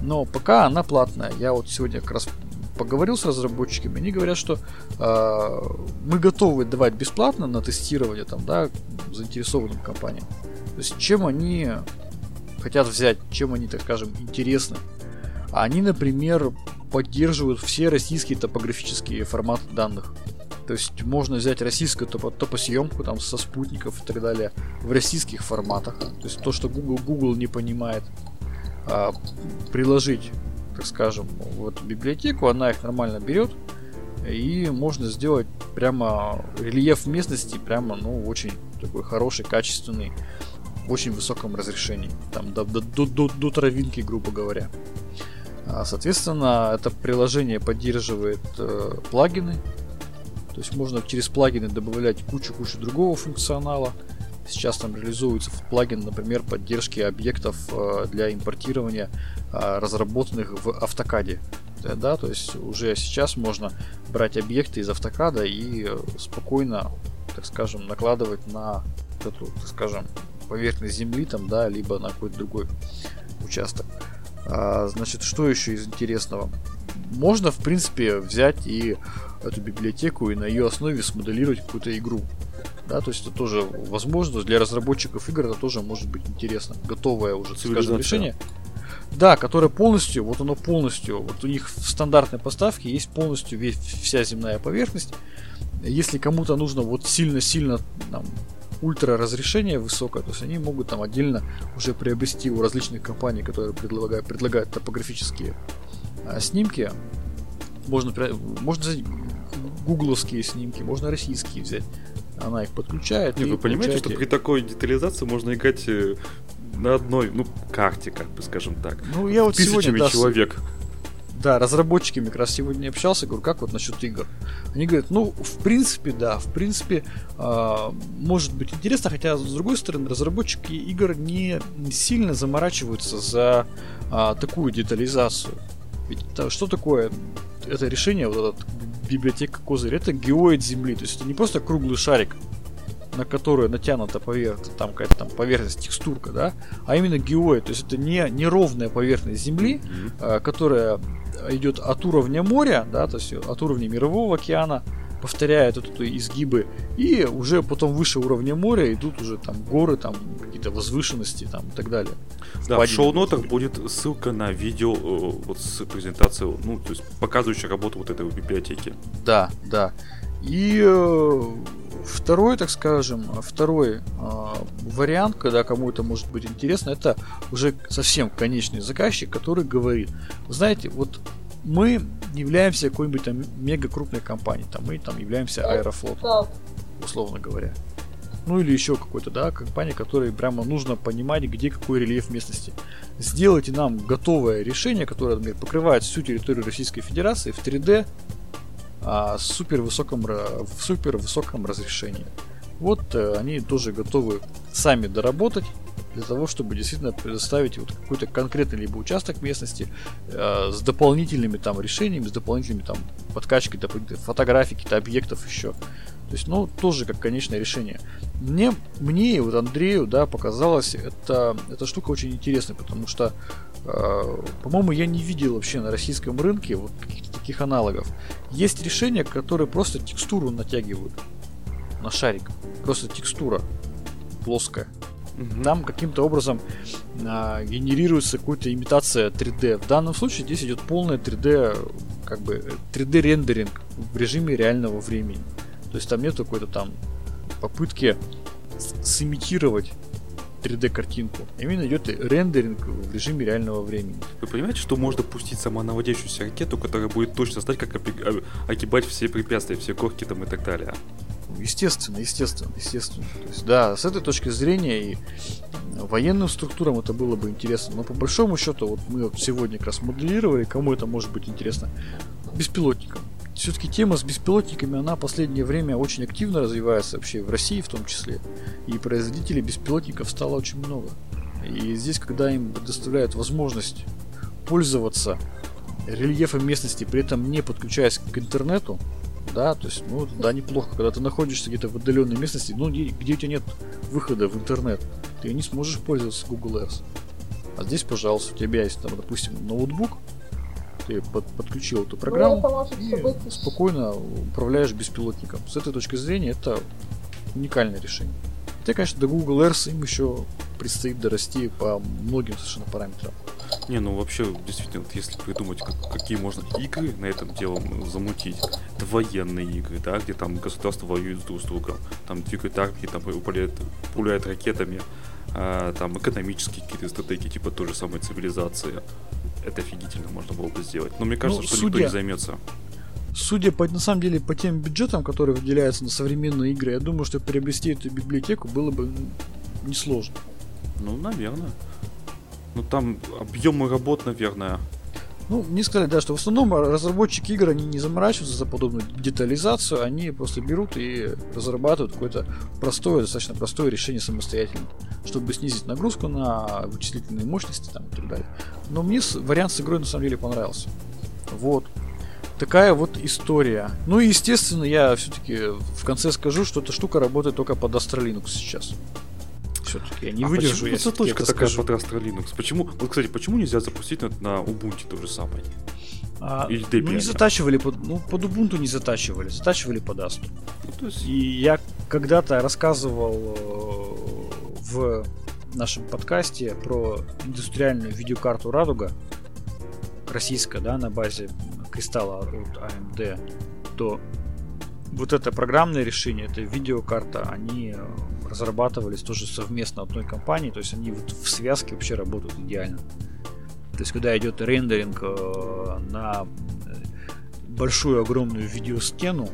Speaker 2: Но пока она платная. Я вот сегодня как раз поговорил с разработчиками, они говорят, что э, мы готовы давать бесплатно на тестирование там, да, заинтересованным компаниям. То есть чем они хотят взять, чем они, так скажем, интересны. Они, например, поддерживают все российские топографические форматы данных. То есть можно взять российскую топ топосъемку там со спутников и так далее в российских форматах. То есть то, что Google, Google не понимает, а, приложить, так скажем, в эту библиотеку, она их нормально берет. И можно сделать прямо рельеф местности, прямо, ну, очень такой хороший, качественный, в очень высоком разрешении. Там до, до, до, до травинки, грубо говоря. А, соответственно, это приложение поддерживает э, плагины, то есть можно через плагины добавлять кучу-кучу другого функционала. Сейчас там реализуется плагин, например, поддержки объектов э, для импортирования э, разработанных в автокаде. Да, то есть уже сейчас можно брать объекты из автокада и э, спокойно, так скажем, накладывать на эту, так скажем, поверхность земли там, да, либо на какой-то другой участок. А, значит, что еще из интересного? Можно, в принципе, взять и эту библиотеку и на ее основе смоделировать какую-то игру. Да, то есть это тоже возможность для разработчиков игр, это тоже может быть интересно. Готовое уже, скажем, решение. Да, которое полностью, вот оно полностью, вот у них в стандартной поставке есть полностью весь, вся земная поверхность. Если кому-то нужно вот сильно-сильно ультра разрешение высокое, то есть они могут там отдельно уже приобрести у различных компаний, которые предлагают, предлагают топографические а, снимки. Можно, можно взять гугловские снимки, можно российские взять. Она их подключает.
Speaker 1: Не, вы понимаете, получаете... что при такой детализации можно играть э, на одной, ну, карте, как бы скажем так.
Speaker 2: Ну, я вот сегодня, да,
Speaker 1: человек.
Speaker 2: Да, разработчиками как раз сегодня общался, говорю, как вот насчет игр? Они говорят, ну, в принципе, да, в принципе, э, может быть интересно, хотя, с другой стороны, разработчики игр не сильно заморачиваются за э, такую детализацию. Ведь это, что такое это решение, вот этот библиотека козырь, это геоид Земли, то есть это не просто круглый шарик, на которую натянута поверхность, там какая-то там поверхность, текстурка, да, а именно геоид, то есть это не неровная поверхность Земли, mm-hmm. которая идет от уровня моря, да, то есть от уровня мирового океана, повторяет вот эти изгибы, и уже потом выше уровня моря идут уже там горы, там какие-то возвышенности там и так далее.
Speaker 1: Да, в шоу-нотах будет ссылка на видео э, вот с презентацией, ну, то есть показывающая работу вот этой библиотеки.
Speaker 2: Да, да. И э, второй, так скажем, второй э, вариант, когда кому это может быть интересно, это уже совсем конечный заказчик, который говорит, знаете, вот мы являемся какой-нибудь там мега крупной компанией, там мы там являемся Аэрофлотом, условно говоря. Ну или еще какой-то, да, компания, которой прямо нужно понимать, где какой рельеф местности. Сделайте нам готовое решение, которое, например, покрывает всю территорию Российской Федерации в 3D, а, супер высоком, в супер высоком разрешении. Вот э, они тоже готовы сами доработать для того, чтобы действительно предоставить вот какой-то конкретный либо участок местности э, с дополнительными там решениями, с дополнительными там подкачкой дополнительных фотографий, каких-то объектов еще. То есть, ну, тоже как конечное решение. Мне, мне и вот Андрею, да, показалось, это, эта штука очень интересной, потому что по-моему, я не видел вообще на российском рынке вот каких-то таких аналогов. Есть решения, которые просто текстуру натягивают на шарик. Просто текстура плоская. Угу. Там каким-то образом а, генерируется какая-то имитация 3D. В данном случае здесь идет полное 3D, как бы 3D рендеринг в режиме реального времени. То есть там нет какой-то там попытки сымитировать 3D картинку. Именно идет рендеринг в режиме реального времени.
Speaker 1: Вы понимаете, что можно пустить самонаводящуюся ракету, которая будет точно знать, как огибать все препятствия, все корки там и так далее?
Speaker 2: Естественно, естественно, естественно. То есть, да, с этой точки зрения и военным структурам это было бы интересно. Но по большому счету, вот мы вот сегодня как раз моделировали, кому это может быть интересно, беспилотникам все-таки тема с беспилотниками, она в последнее время очень активно развивается вообще в России в том числе. И производителей беспилотников стало очень много. И здесь, когда им предоставляют возможность пользоваться рельефом местности, при этом не подключаясь к интернету, да, то есть, ну, да, неплохо, когда ты находишься где-то в отдаленной местности, ну, где, где у тебя нет выхода в интернет, ты не сможешь пользоваться Google Earth. А здесь, пожалуйста, у тебя есть, там, допустим, ноутбук, ты под, подключил эту программу ну, и быть... спокойно управляешь беспилотником. С этой точки зрения это уникальное решение. Хотя, конечно, до Google Earth им еще предстоит дорасти по многим совершенно параметрам.
Speaker 1: Не, ну вообще, действительно, вот если придумать, как, какие можно игры на этом делом замутить, это военные игры, да, где там государство воюет друг с другом, там двигают армии, там управляют, управляют ракетами, а, там экономические какие-то стратегии, типа той же самой цивилизации это офигительно можно было бы сделать. Но мне кажется, ну, что судя, никто не займется.
Speaker 2: Судя по, на самом деле, по тем бюджетам, которые выделяются на современные игры, я думаю, что приобрести эту библиотеку было бы несложно.
Speaker 1: Ну, наверное. Ну, там объемы работ, наверное.
Speaker 2: Ну, не сказали, да, что в основном разработчики игр, они не заморачиваются за подобную детализацию, они просто берут и разрабатывают какое-то простое, достаточно простое решение самостоятельно, чтобы снизить нагрузку на вычислительные мощности там, и так далее. Но мне вариант с игрой на самом деле понравился. Вот. Такая вот история. Ну и естественно, я все-таки в конце скажу, что эта штука работает только под Astra сейчас все-таки. Я не а выдержу,
Speaker 1: почему заточка такая скажу. под Astra Linux? Почему, вот, кстати, почему нельзя запустить на, на Ubuntu то же самое?
Speaker 2: А, Или Debian? Ну, не затачивали под, ну, под Ubuntu не затачивали, затачивали под Astra. Ну, есть... И я когда-то рассказывал э, в нашем подкасте про индустриальную видеокарту Радуга, российская, да, на базе кристалла от AMD, то вот это программное решение, это видеокарта, они э, разрабатывались тоже совместно одной компании, то есть они вот в связке вообще работают идеально. То есть когда идет рендеринг э, на э, большую огромную видеостену,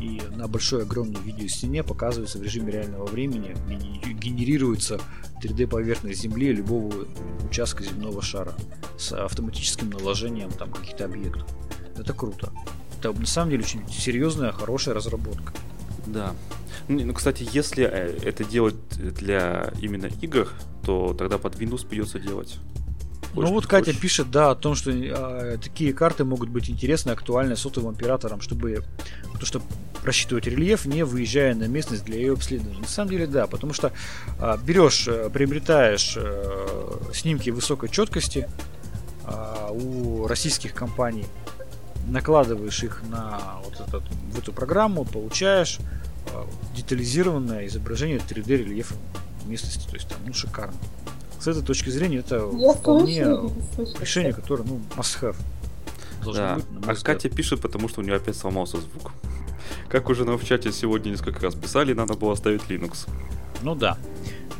Speaker 2: и на большой огромной видеостене показывается в режиме реального времени, генерируется 3D поверхность Земли любого участка земного шара с автоматическим наложением там каких-то объектов. Это круто. Это на самом деле очень серьезная, хорошая разработка.
Speaker 1: Да. Ну, ну, кстати, если э, это делать для именно игр, то тогда под Windows придется делать.
Speaker 2: Хочешь, ну вот Катя хочешь. пишет, да, о том, что э, такие карты могут быть интересны, актуальны сотовым операторам, чтобы то, что рассчитывать рельеф, не выезжая на местность для ее обследования. На самом деле, да, потому что э, берешь, э, приобретаешь э, снимки высокой четкости э, у российских компаний, накладываешь их на вот этот, в эту программу, получаешь детализированное изображение 3D рельефа местности. То есть там, ну, шикарно. С этой точки зрения это Я вполне слышу, решение, которое, ну, must have.
Speaker 1: Да. Быть, а Катя пишет, потому что у нее опять сломался звук. Как уже на в чате сегодня несколько раз писали, надо было оставить Linux.
Speaker 2: Ну да.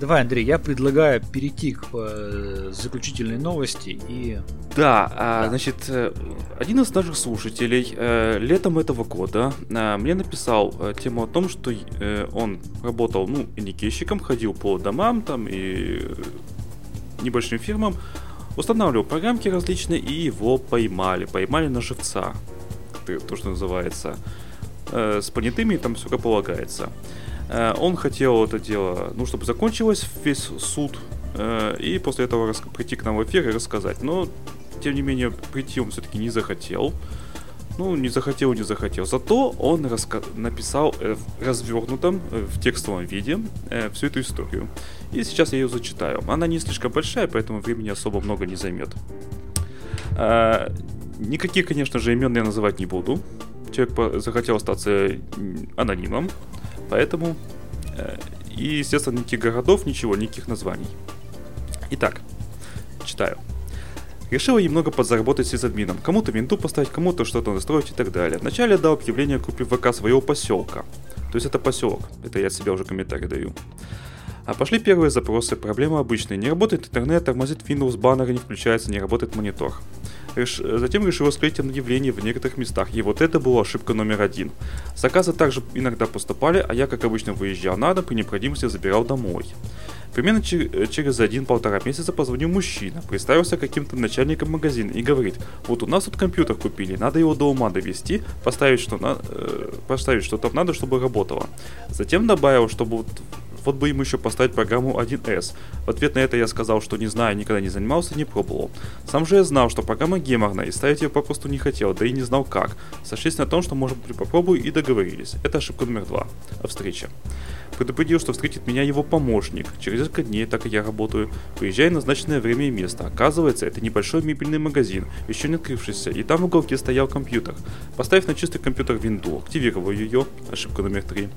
Speaker 2: Давай, Андрей, я предлагаю перейти к э, заключительной новости и...
Speaker 1: Да, а, значит, э, один из наших слушателей э, летом этого года мне написал тему о том, что он работал, ну, иникейщиком, ходил по домам там и небольшим фирмам, устанавливал программки различные и его поймали, поймали на живца, то, что называется, с понятыми там все как полагается. Э, он хотел это дело, ну, чтобы закончилось весь суд, э, и после этого прийти к нам в эфир и рассказать. Но, тем не менее, прийти он все-таки не захотел. Ну, не захотел, не захотел. Зато он раска- написал э, в развернутом, э, в текстовом виде э, всю эту историю. И сейчас я ее зачитаю. Она не слишком большая, поэтому времени особо много не займет. А, никаких, конечно же, имен я называть не буду. Человек захотел остаться анонимом, поэтому... Э, и, естественно, никаких городов, ничего, никаких названий. Итак, читаю. Решила немного подзаработать с админом. Кому-то винту поставить, кому-то что-то настроить и так далее. Вначале дал объявление о купе ВК своего поселка. То есть это поселок. Это я себе уже комментарий даю. А пошли первые запросы. Проблема обычная. Не работает интернет, тормозит Windows, баннеры не включается, не работает монитор. Реш... Затем решил склеить объявления в некоторых местах, и вот это была ошибка номер один. Заказы также иногда поступали, а я, как обычно, выезжал на дом, при необходимости забирал домой. Примерно э, через один-полтора месяца позвонил мужчина, представился каким-то начальником магазина и говорит, вот у нас тут компьютер купили, надо его до ума довести, поставить что, на, э, поставить что там надо, чтобы работало. Затем добавил, чтобы вот вот бы ему еще поставить программу 1С. В ответ на это я сказал, что не знаю, никогда не занимался, не пробовал. Сам же я знал, что программа геморная, и ставить ее попросту не хотел, да и не знал как. Сошлись на том, что может быть попробую и договорились. Это ошибка номер два. О встрече. Предупредил, что встретит меня его помощник. Через несколько дней, так и я работаю. Приезжаю в назначенное время и место. Оказывается, это небольшой мебельный магазин, еще не открывшийся, и там в уголке стоял компьютер. Поставив на чистый компьютер винду, активировал ее, ошибка номер три.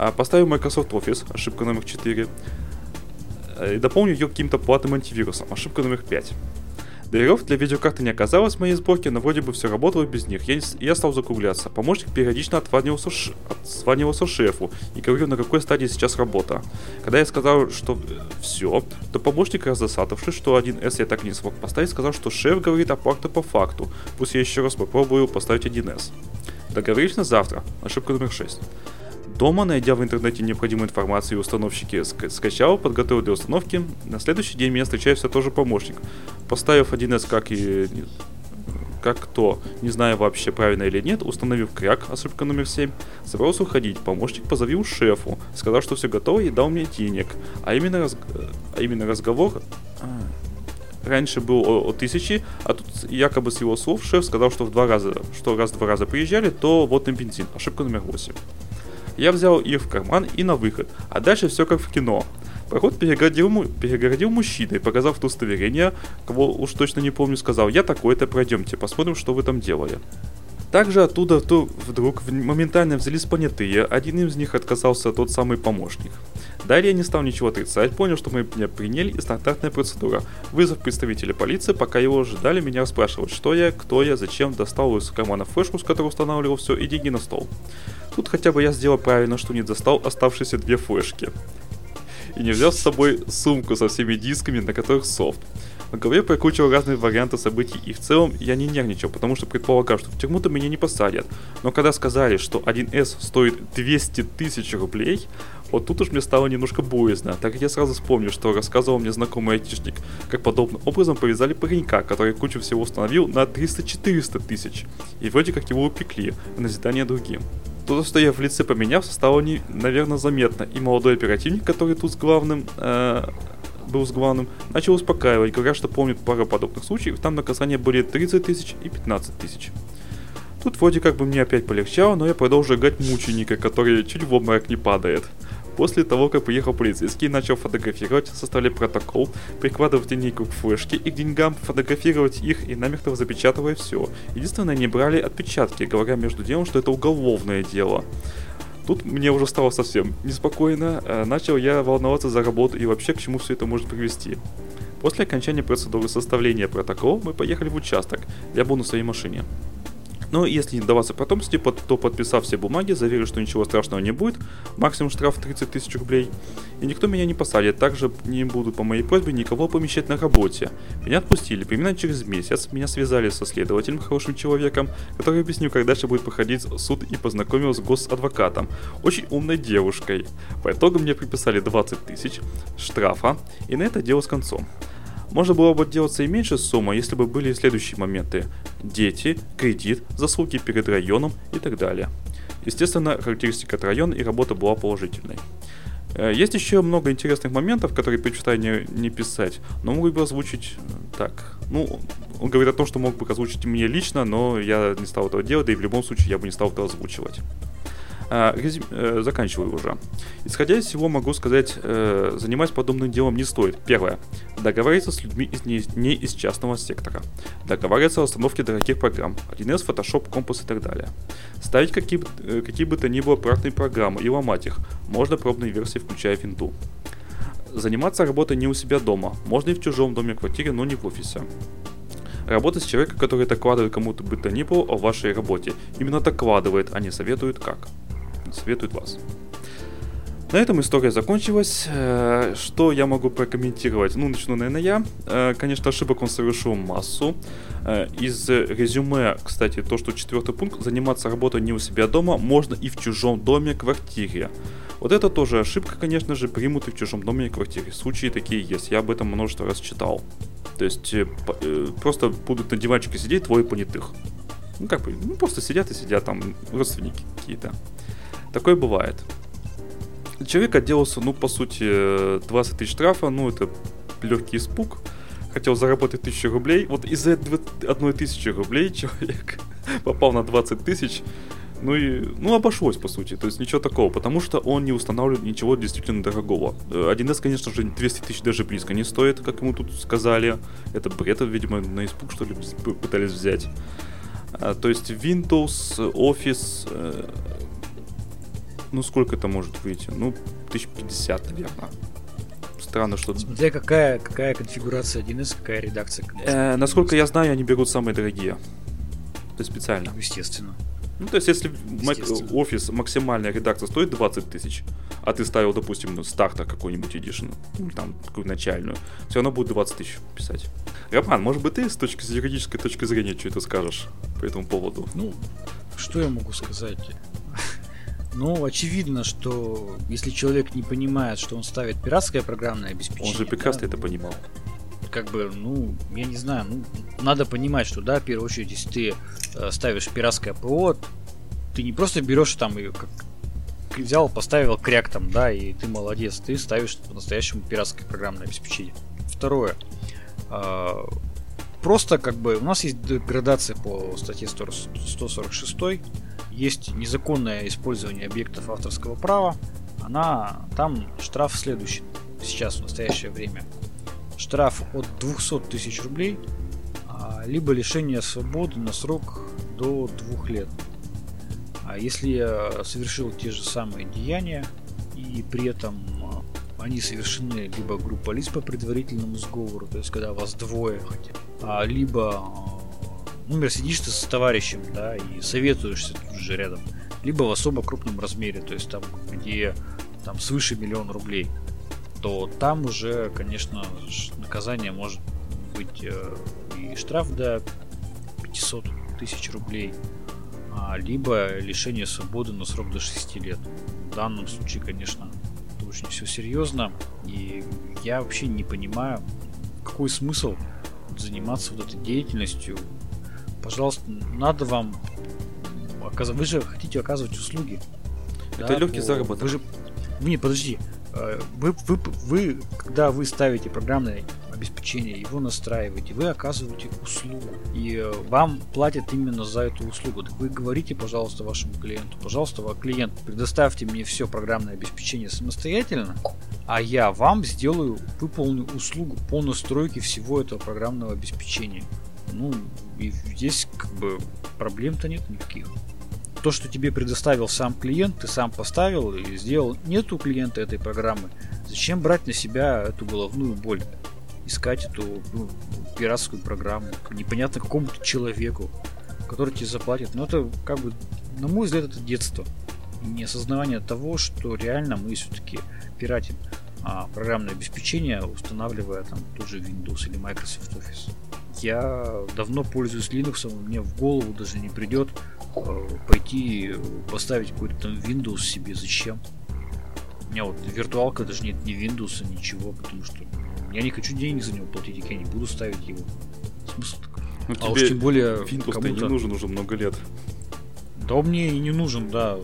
Speaker 1: А, поставил Microsoft Office, ошибка номер 4. Э, и дополню ее каким-то платным антивирусом, ошибка номер 5. Драйверов для видеокарты не оказалось в моей сборке, но вроде бы все работало без них. Я, я стал закругляться. Помощник периодично отзванивался, ш... отзванивался шефу и говорил, на какой стадии сейчас работа. Когда я сказал, что все, то помощник, раздосадовавшись, что 1С я так и не смог поставить, сказал, что шеф говорит оплата по факту. Пусть я еще раз попробую поставить 1С. Договорились на завтра. Ошибка номер 6. Дома, найдя в интернете необходимую информацию, установщики скачал, подготовил для установки. На следующий день меня встречает все тоже помощник. Поставив 1С как и как кто, не знаю вообще правильно или нет, установив кряк, ошибка номер 7, собрался уходить. Помощник позовил шефу, сказал, что все готово и дал мне денег. А именно, раз... а именно разговор а, раньше был о, о тысяче, а тут якобы с его слов шеф сказал, что в два раза, что раз в два раза приезжали, то вот на бензин. Ошибка номер 8. Я взял их в карман и на выход, а дальше все как в кино. Проход перегородил, перегородил мужчина и, показав удостоверение, кого уж точно не помню, сказал, я такой-то, пройдемте, посмотрим, что вы там делали. Также оттуда то вдруг моментально взялись понятые, один из них отказался тот самый помощник. Далее я не стал ничего отрицать, понял, что мы меня приняли и стандартная процедура. Вызов представителя полиции, пока его ожидали, меня спрашивать, что я, кто я, зачем, достал из кармана флешку, с которой устанавливал все, и деньги на стол. Тут хотя бы я сделал правильно, что не достал оставшиеся две флешки. И не взял с собой сумку со всеми дисками, на которых софт. В голове прокручивал разные варианты событий, и в целом я не нервничал, потому что предполагал, что в тюрьму-то меня не посадят. Но когда сказали, что 1С стоит 200 тысяч рублей, вот тут уж мне стало немножко боязно, так как я сразу вспомнил, что рассказывал мне знакомый айтишник, как подобным образом повязали паренька, который кучу всего установил на 300-400 тысяч, и вроде как его упекли, в назидание другим. То, что я в лице поменялся, стало, не, наверное, заметно, и молодой оперативник, который тут с главным э, был с главным, начал успокаивать, говоря, что помнит пару подобных случаев, там наказания были 30 тысяч и 15 тысяч. Тут вроде как бы мне опять полегчало, но я продолжу играть мученика, который чуть в обморок не падает. После того, как приехал полицейский, начал фотографировать, составлять протокол, прикладывать линейку к флешке и к деньгам, фотографировать их и намертво запечатывая все. Единственное, не брали отпечатки, говоря между делом, что это уголовное дело. Тут мне уже стало совсем неспокойно, э, начал я волноваться за работу и вообще к чему все это может привести. После окончания процедуры составления протокола мы поехали в участок для бонуса в своей машине. Но если не даваться потомстве, то подписав все бумаги, заверил, что ничего страшного не будет, максимум штраф 30 тысяч рублей, и никто меня не посадит, также не будут по моей просьбе никого помещать на работе. Меня отпустили, примерно через месяц меня связали со следователем, хорошим человеком, который объяснил, как дальше будет проходить суд и познакомил с госадвокатом, очень умной девушкой. По итогу мне приписали 20 тысяч штрафа, и на это дело с концом. Можно было бы делаться и меньше сумма, если бы были следующие моменты. Дети, кредит, заслуги перед районом и так далее. Естественно, характеристика от района и работа была положительной. Э, есть еще много интересных моментов, которые предпочитаю не, не писать, но могу бы озвучить э, так. Ну, он говорит о том, что мог бы озвучить мне лично, но я не стал этого делать, да и в любом случае я бы не стал это озвучивать. А, резюм, э, заканчиваю уже. Исходя из всего, могу сказать, э, заниматься подобным делом не стоит. Первое. Договариваться с людьми из, не, не из частного сектора. Договариваться о установке дорогих программ. 1С, Photoshop, Compass и так далее. Ставить какие, э, какие бы то ни было платные программы и ломать их. Можно пробные версии, включая винду. Заниматься работой не у себя дома. Можно и в чужом доме, квартире, но не в офисе. Работать с человеком, который докладывает кому-то бы то ни было о вашей работе. Именно докладывает, а не советует как советует вас. На этом история закончилась. Э, что я могу прокомментировать? Ну, начну, наверное, я. Э, конечно, ошибок он совершил массу. Э, из резюме, кстати, то, что четвертый пункт, заниматься работой не у себя дома, можно и в чужом доме, квартире. Вот это тоже ошибка, конечно же, примут и в чужом доме и квартире. Случаи такие есть, я об этом множество раз читал. То есть просто будут на диванчике сидеть двое понятых. Ну, как бы, ну, просто сидят и сидят там родственники какие-то. Такое бывает. Человек отделался, ну, по сути, 20 тысяч штрафа, ну, это легкий испуг. Хотел заработать тысячу рублей. Вот из-за одной тысячи рублей (laughs) человек попал на 20 тысяч. Ну и, ну, обошлось, по сути. То есть ничего такого, потому что он не устанавливает ничего действительно дорогого. 1С, конечно же, 200 тысяч даже близко не стоит, как ему тут сказали. Это бред, видимо, на испуг, что ли, пытались взять. А, то есть Windows, Office, э, ну, сколько это может выйти? Ну, 1050, наверное. Странно, что...
Speaker 2: Смотря какая, какая конфигурация 1С, какая редакция.
Speaker 1: Э, насколько я знаю, они берут самые дорогие. То есть специально.
Speaker 2: Естественно.
Speaker 1: Ну, то есть, если офис максимальная редакция стоит 20 тысяч, а ты ставил, допустим, ну, стартер какой-нибудь edition, ну, там, такую начальную, все равно будет 20 тысяч писать. Роман, может быть, ты с точки с юридической точки зрения что-то скажешь по этому поводу?
Speaker 2: Ну, что я могу сказать? Ну, очевидно, что если человек не понимает, что он ставит пиратское программное обеспечение...
Speaker 1: Он же прекрасно да, это понимал.
Speaker 2: Как бы, ну, я не знаю, ну, надо понимать, что, да, в первую очередь, если ты э, ставишь пиратское ПО, ты не просто берешь там и как взял, поставил кряк там, да, и ты молодец, ты ставишь по-настоящему пиратское программное обеспечение. Второе. Э, просто как бы у нас есть градация по статье 146 есть незаконное использование объектов авторского права, она там штраф следующий сейчас в настоящее время. Штраф от 200 тысяч рублей, а, либо лишение свободы на срок до двух лет. А если я совершил те же самые деяния, и при этом они совершены либо группа лиц по предварительному сговору, то есть когда вас двое хотя, либо например, сидишь ты с товарищем, да, и советуешься тут же рядом, либо в особо крупном размере, то есть там, где там свыше миллиона рублей, то там уже, конечно, наказание может быть э, и штраф до 500 тысяч рублей, а, либо лишение свободы на срок до 6 лет. В данном случае, конечно, очень все серьезно, и я вообще не понимаю, какой смысл заниматься вот этой деятельностью пожалуйста, надо вам. Вы же хотите оказывать услуги.
Speaker 1: Это да, легкий по... заработок.
Speaker 2: Вы же. Не, подожди. Э, вы, вы, вы, когда вы ставите программное обеспечение, его настраиваете, вы оказываете услугу. И э, вам платят именно за эту услугу. Так вы говорите, пожалуйста, вашему клиенту, пожалуйста, клиент, предоставьте мне все программное обеспечение самостоятельно, а я вам сделаю, выполню услугу по настройке всего этого программного обеспечения. Ну, и здесь как бы проблем-то нет никаких. То, что тебе предоставил сам клиент, ты сам поставил и сделал. Нет у клиента этой программы. Зачем брать на себя эту головную боль? Искать эту ну, пиратскую программу непонятно какому-то человеку, который тебе заплатит. Но это как бы, на мой взгляд, это детство. Неосознавание того, что реально мы все-таки пиратим а, программное обеспечение, устанавливая там тот же Windows или Microsoft Office. Я давно пользуюсь Linux, мне в голову даже не придет э, пойти поставить какой-то там Windows себе. Зачем? У меня вот виртуалка даже нет ни Windows, ничего, потому что я не хочу денег за него платить, я не буду ставить его.
Speaker 1: Смысл такой. Ну, а уж тем более Windows не нужен уже много лет.
Speaker 2: Да он мне и не нужен, да.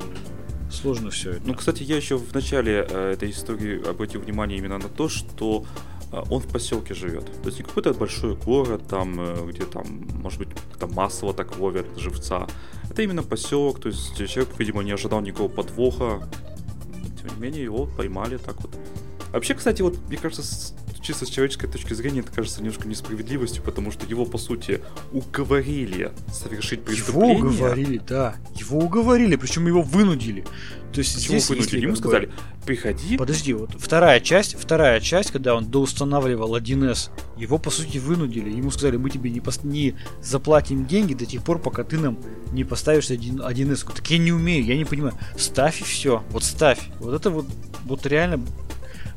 Speaker 2: Сложно все это.
Speaker 1: Ну, кстати, я еще в начале э, этой истории обратил внимание именно на то, что э, он в поселке живет. То есть не какой-то большой город, там, э, где там, может быть, там массово так ловят живца. Это именно поселок, то есть человек, видимо, не ожидал никакого подвоха. Тем не менее, его поймали так вот. Вообще, кстати, вот, мне кажется, чисто с человеческой точки зрения это кажется немножко несправедливостью, потому что его, по сути, уговорили совершить преступление.
Speaker 2: Его уговорили, да. Его уговорили, причем его вынудили. То есть
Speaker 1: Почему
Speaker 2: здесь,
Speaker 1: вынудили? Ему
Speaker 2: как бы-
Speaker 1: сказали, приходи,
Speaker 2: Подожди, вот вторая часть, вторая часть, когда он доустанавливал 1С, его по сути вынудили. Ему сказали, мы тебе не, пос- не заплатим деньги до тех пор, пока ты нам не поставишь 1, 1С. Так я не умею, я не понимаю. Ставь и все. Вот ставь. Вот это вот, вот реально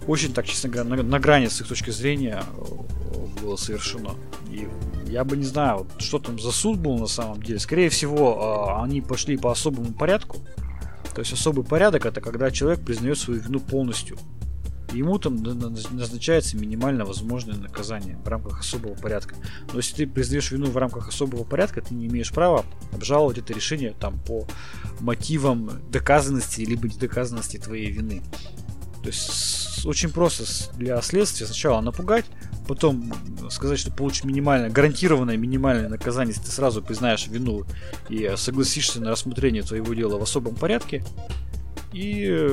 Speaker 2: очень так, честно говоря, на, на грани с их точки зрения э, было совершено. И я бы не знаю, вот что там за суд был на самом деле. Скорее всего, э, они пошли по особому порядку. То есть особый порядок это когда человек признает свою вину полностью. Ему там на- на- назначается минимально возможное наказание в рамках особого порядка. Но если ты признаешь вину в рамках особого порядка, ты не имеешь права обжаловать это решение там по мотивам доказанности либо недоказанности твоей вины. То есть очень просто для следствия сначала напугать, потом сказать, что получишь минимальное, гарантированное минимальное наказание, если ты сразу признаешь вину и э, согласишься на рассмотрение твоего дела в особом порядке. И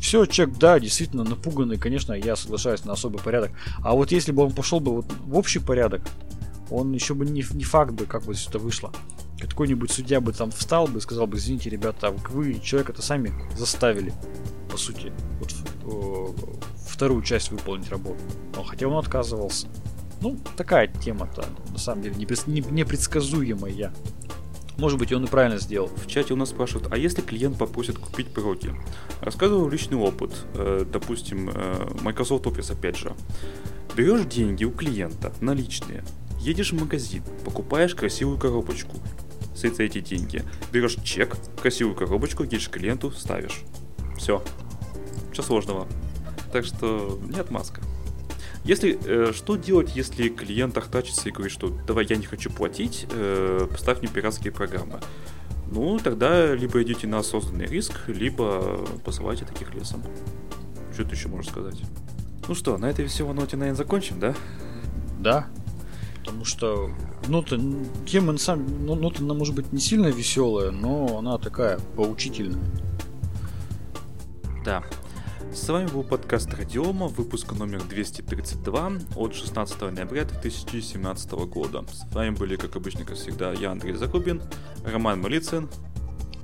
Speaker 2: все, человек, да, действительно напуганный, конечно, я соглашаюсь на особый порядок. А вот если бы он пошел бы вот в общий порядок, он еще бы не, не факт бы, как бы это вышло. Какой-нибудь судья бы там встал бы и сказал бы, извините, ребята, а вы человека-то сами заставили, по сути, вот вторую часть выполнить работу. Но хотя он отказывался. Ну, такая тема-то, на самом деле, непред- не- непредсказуемая. Может быть, он и правильно сделал.
Speaker 1: В чате у нас спрашивают, а если клиент попросит купить пироги? Рассказываю личный опыт. Э, Допустим, э, Microsoft Office опять же. Берешь деньги у клиента, наличные, едешь в магазин, покупаешь красивую коробочку, за эти деньги, берешь чек, красивую коробочку, едешь к клиенту, ставишь. Все. Ничего сложного. Так что не отмазка. Если, э, что делать, если клиент охтачится и говорит, что давай я не хочу платить, э, поставь мне пиратские программы? Ну, тогда либо идите на осознанный риск, либо посылайте таких лесом. Что ты еще можешь сказать? Ну что, на этой веселой ноте, наверное, закончим, да?
Speaker 2: Да. Потому что, ну, то, тема, на самом ну, ну, она может быть не сильно веселая, но она такая поучительная.
Speaker 1: Да. С вами был подкаст Радиома, выпуск номер 232 от 16 ноября 2017 года. С вами были, как обычно, как всегда, я, Андрей Закубин, Роман Малицын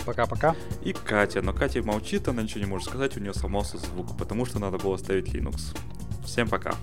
Speaker 2: Пока-пока.
Speaker 1: и Катя. Но Катя молчит, она ничего не может сказать, у нее сломался звук, потому что надо было ставить Linux. Всем пока.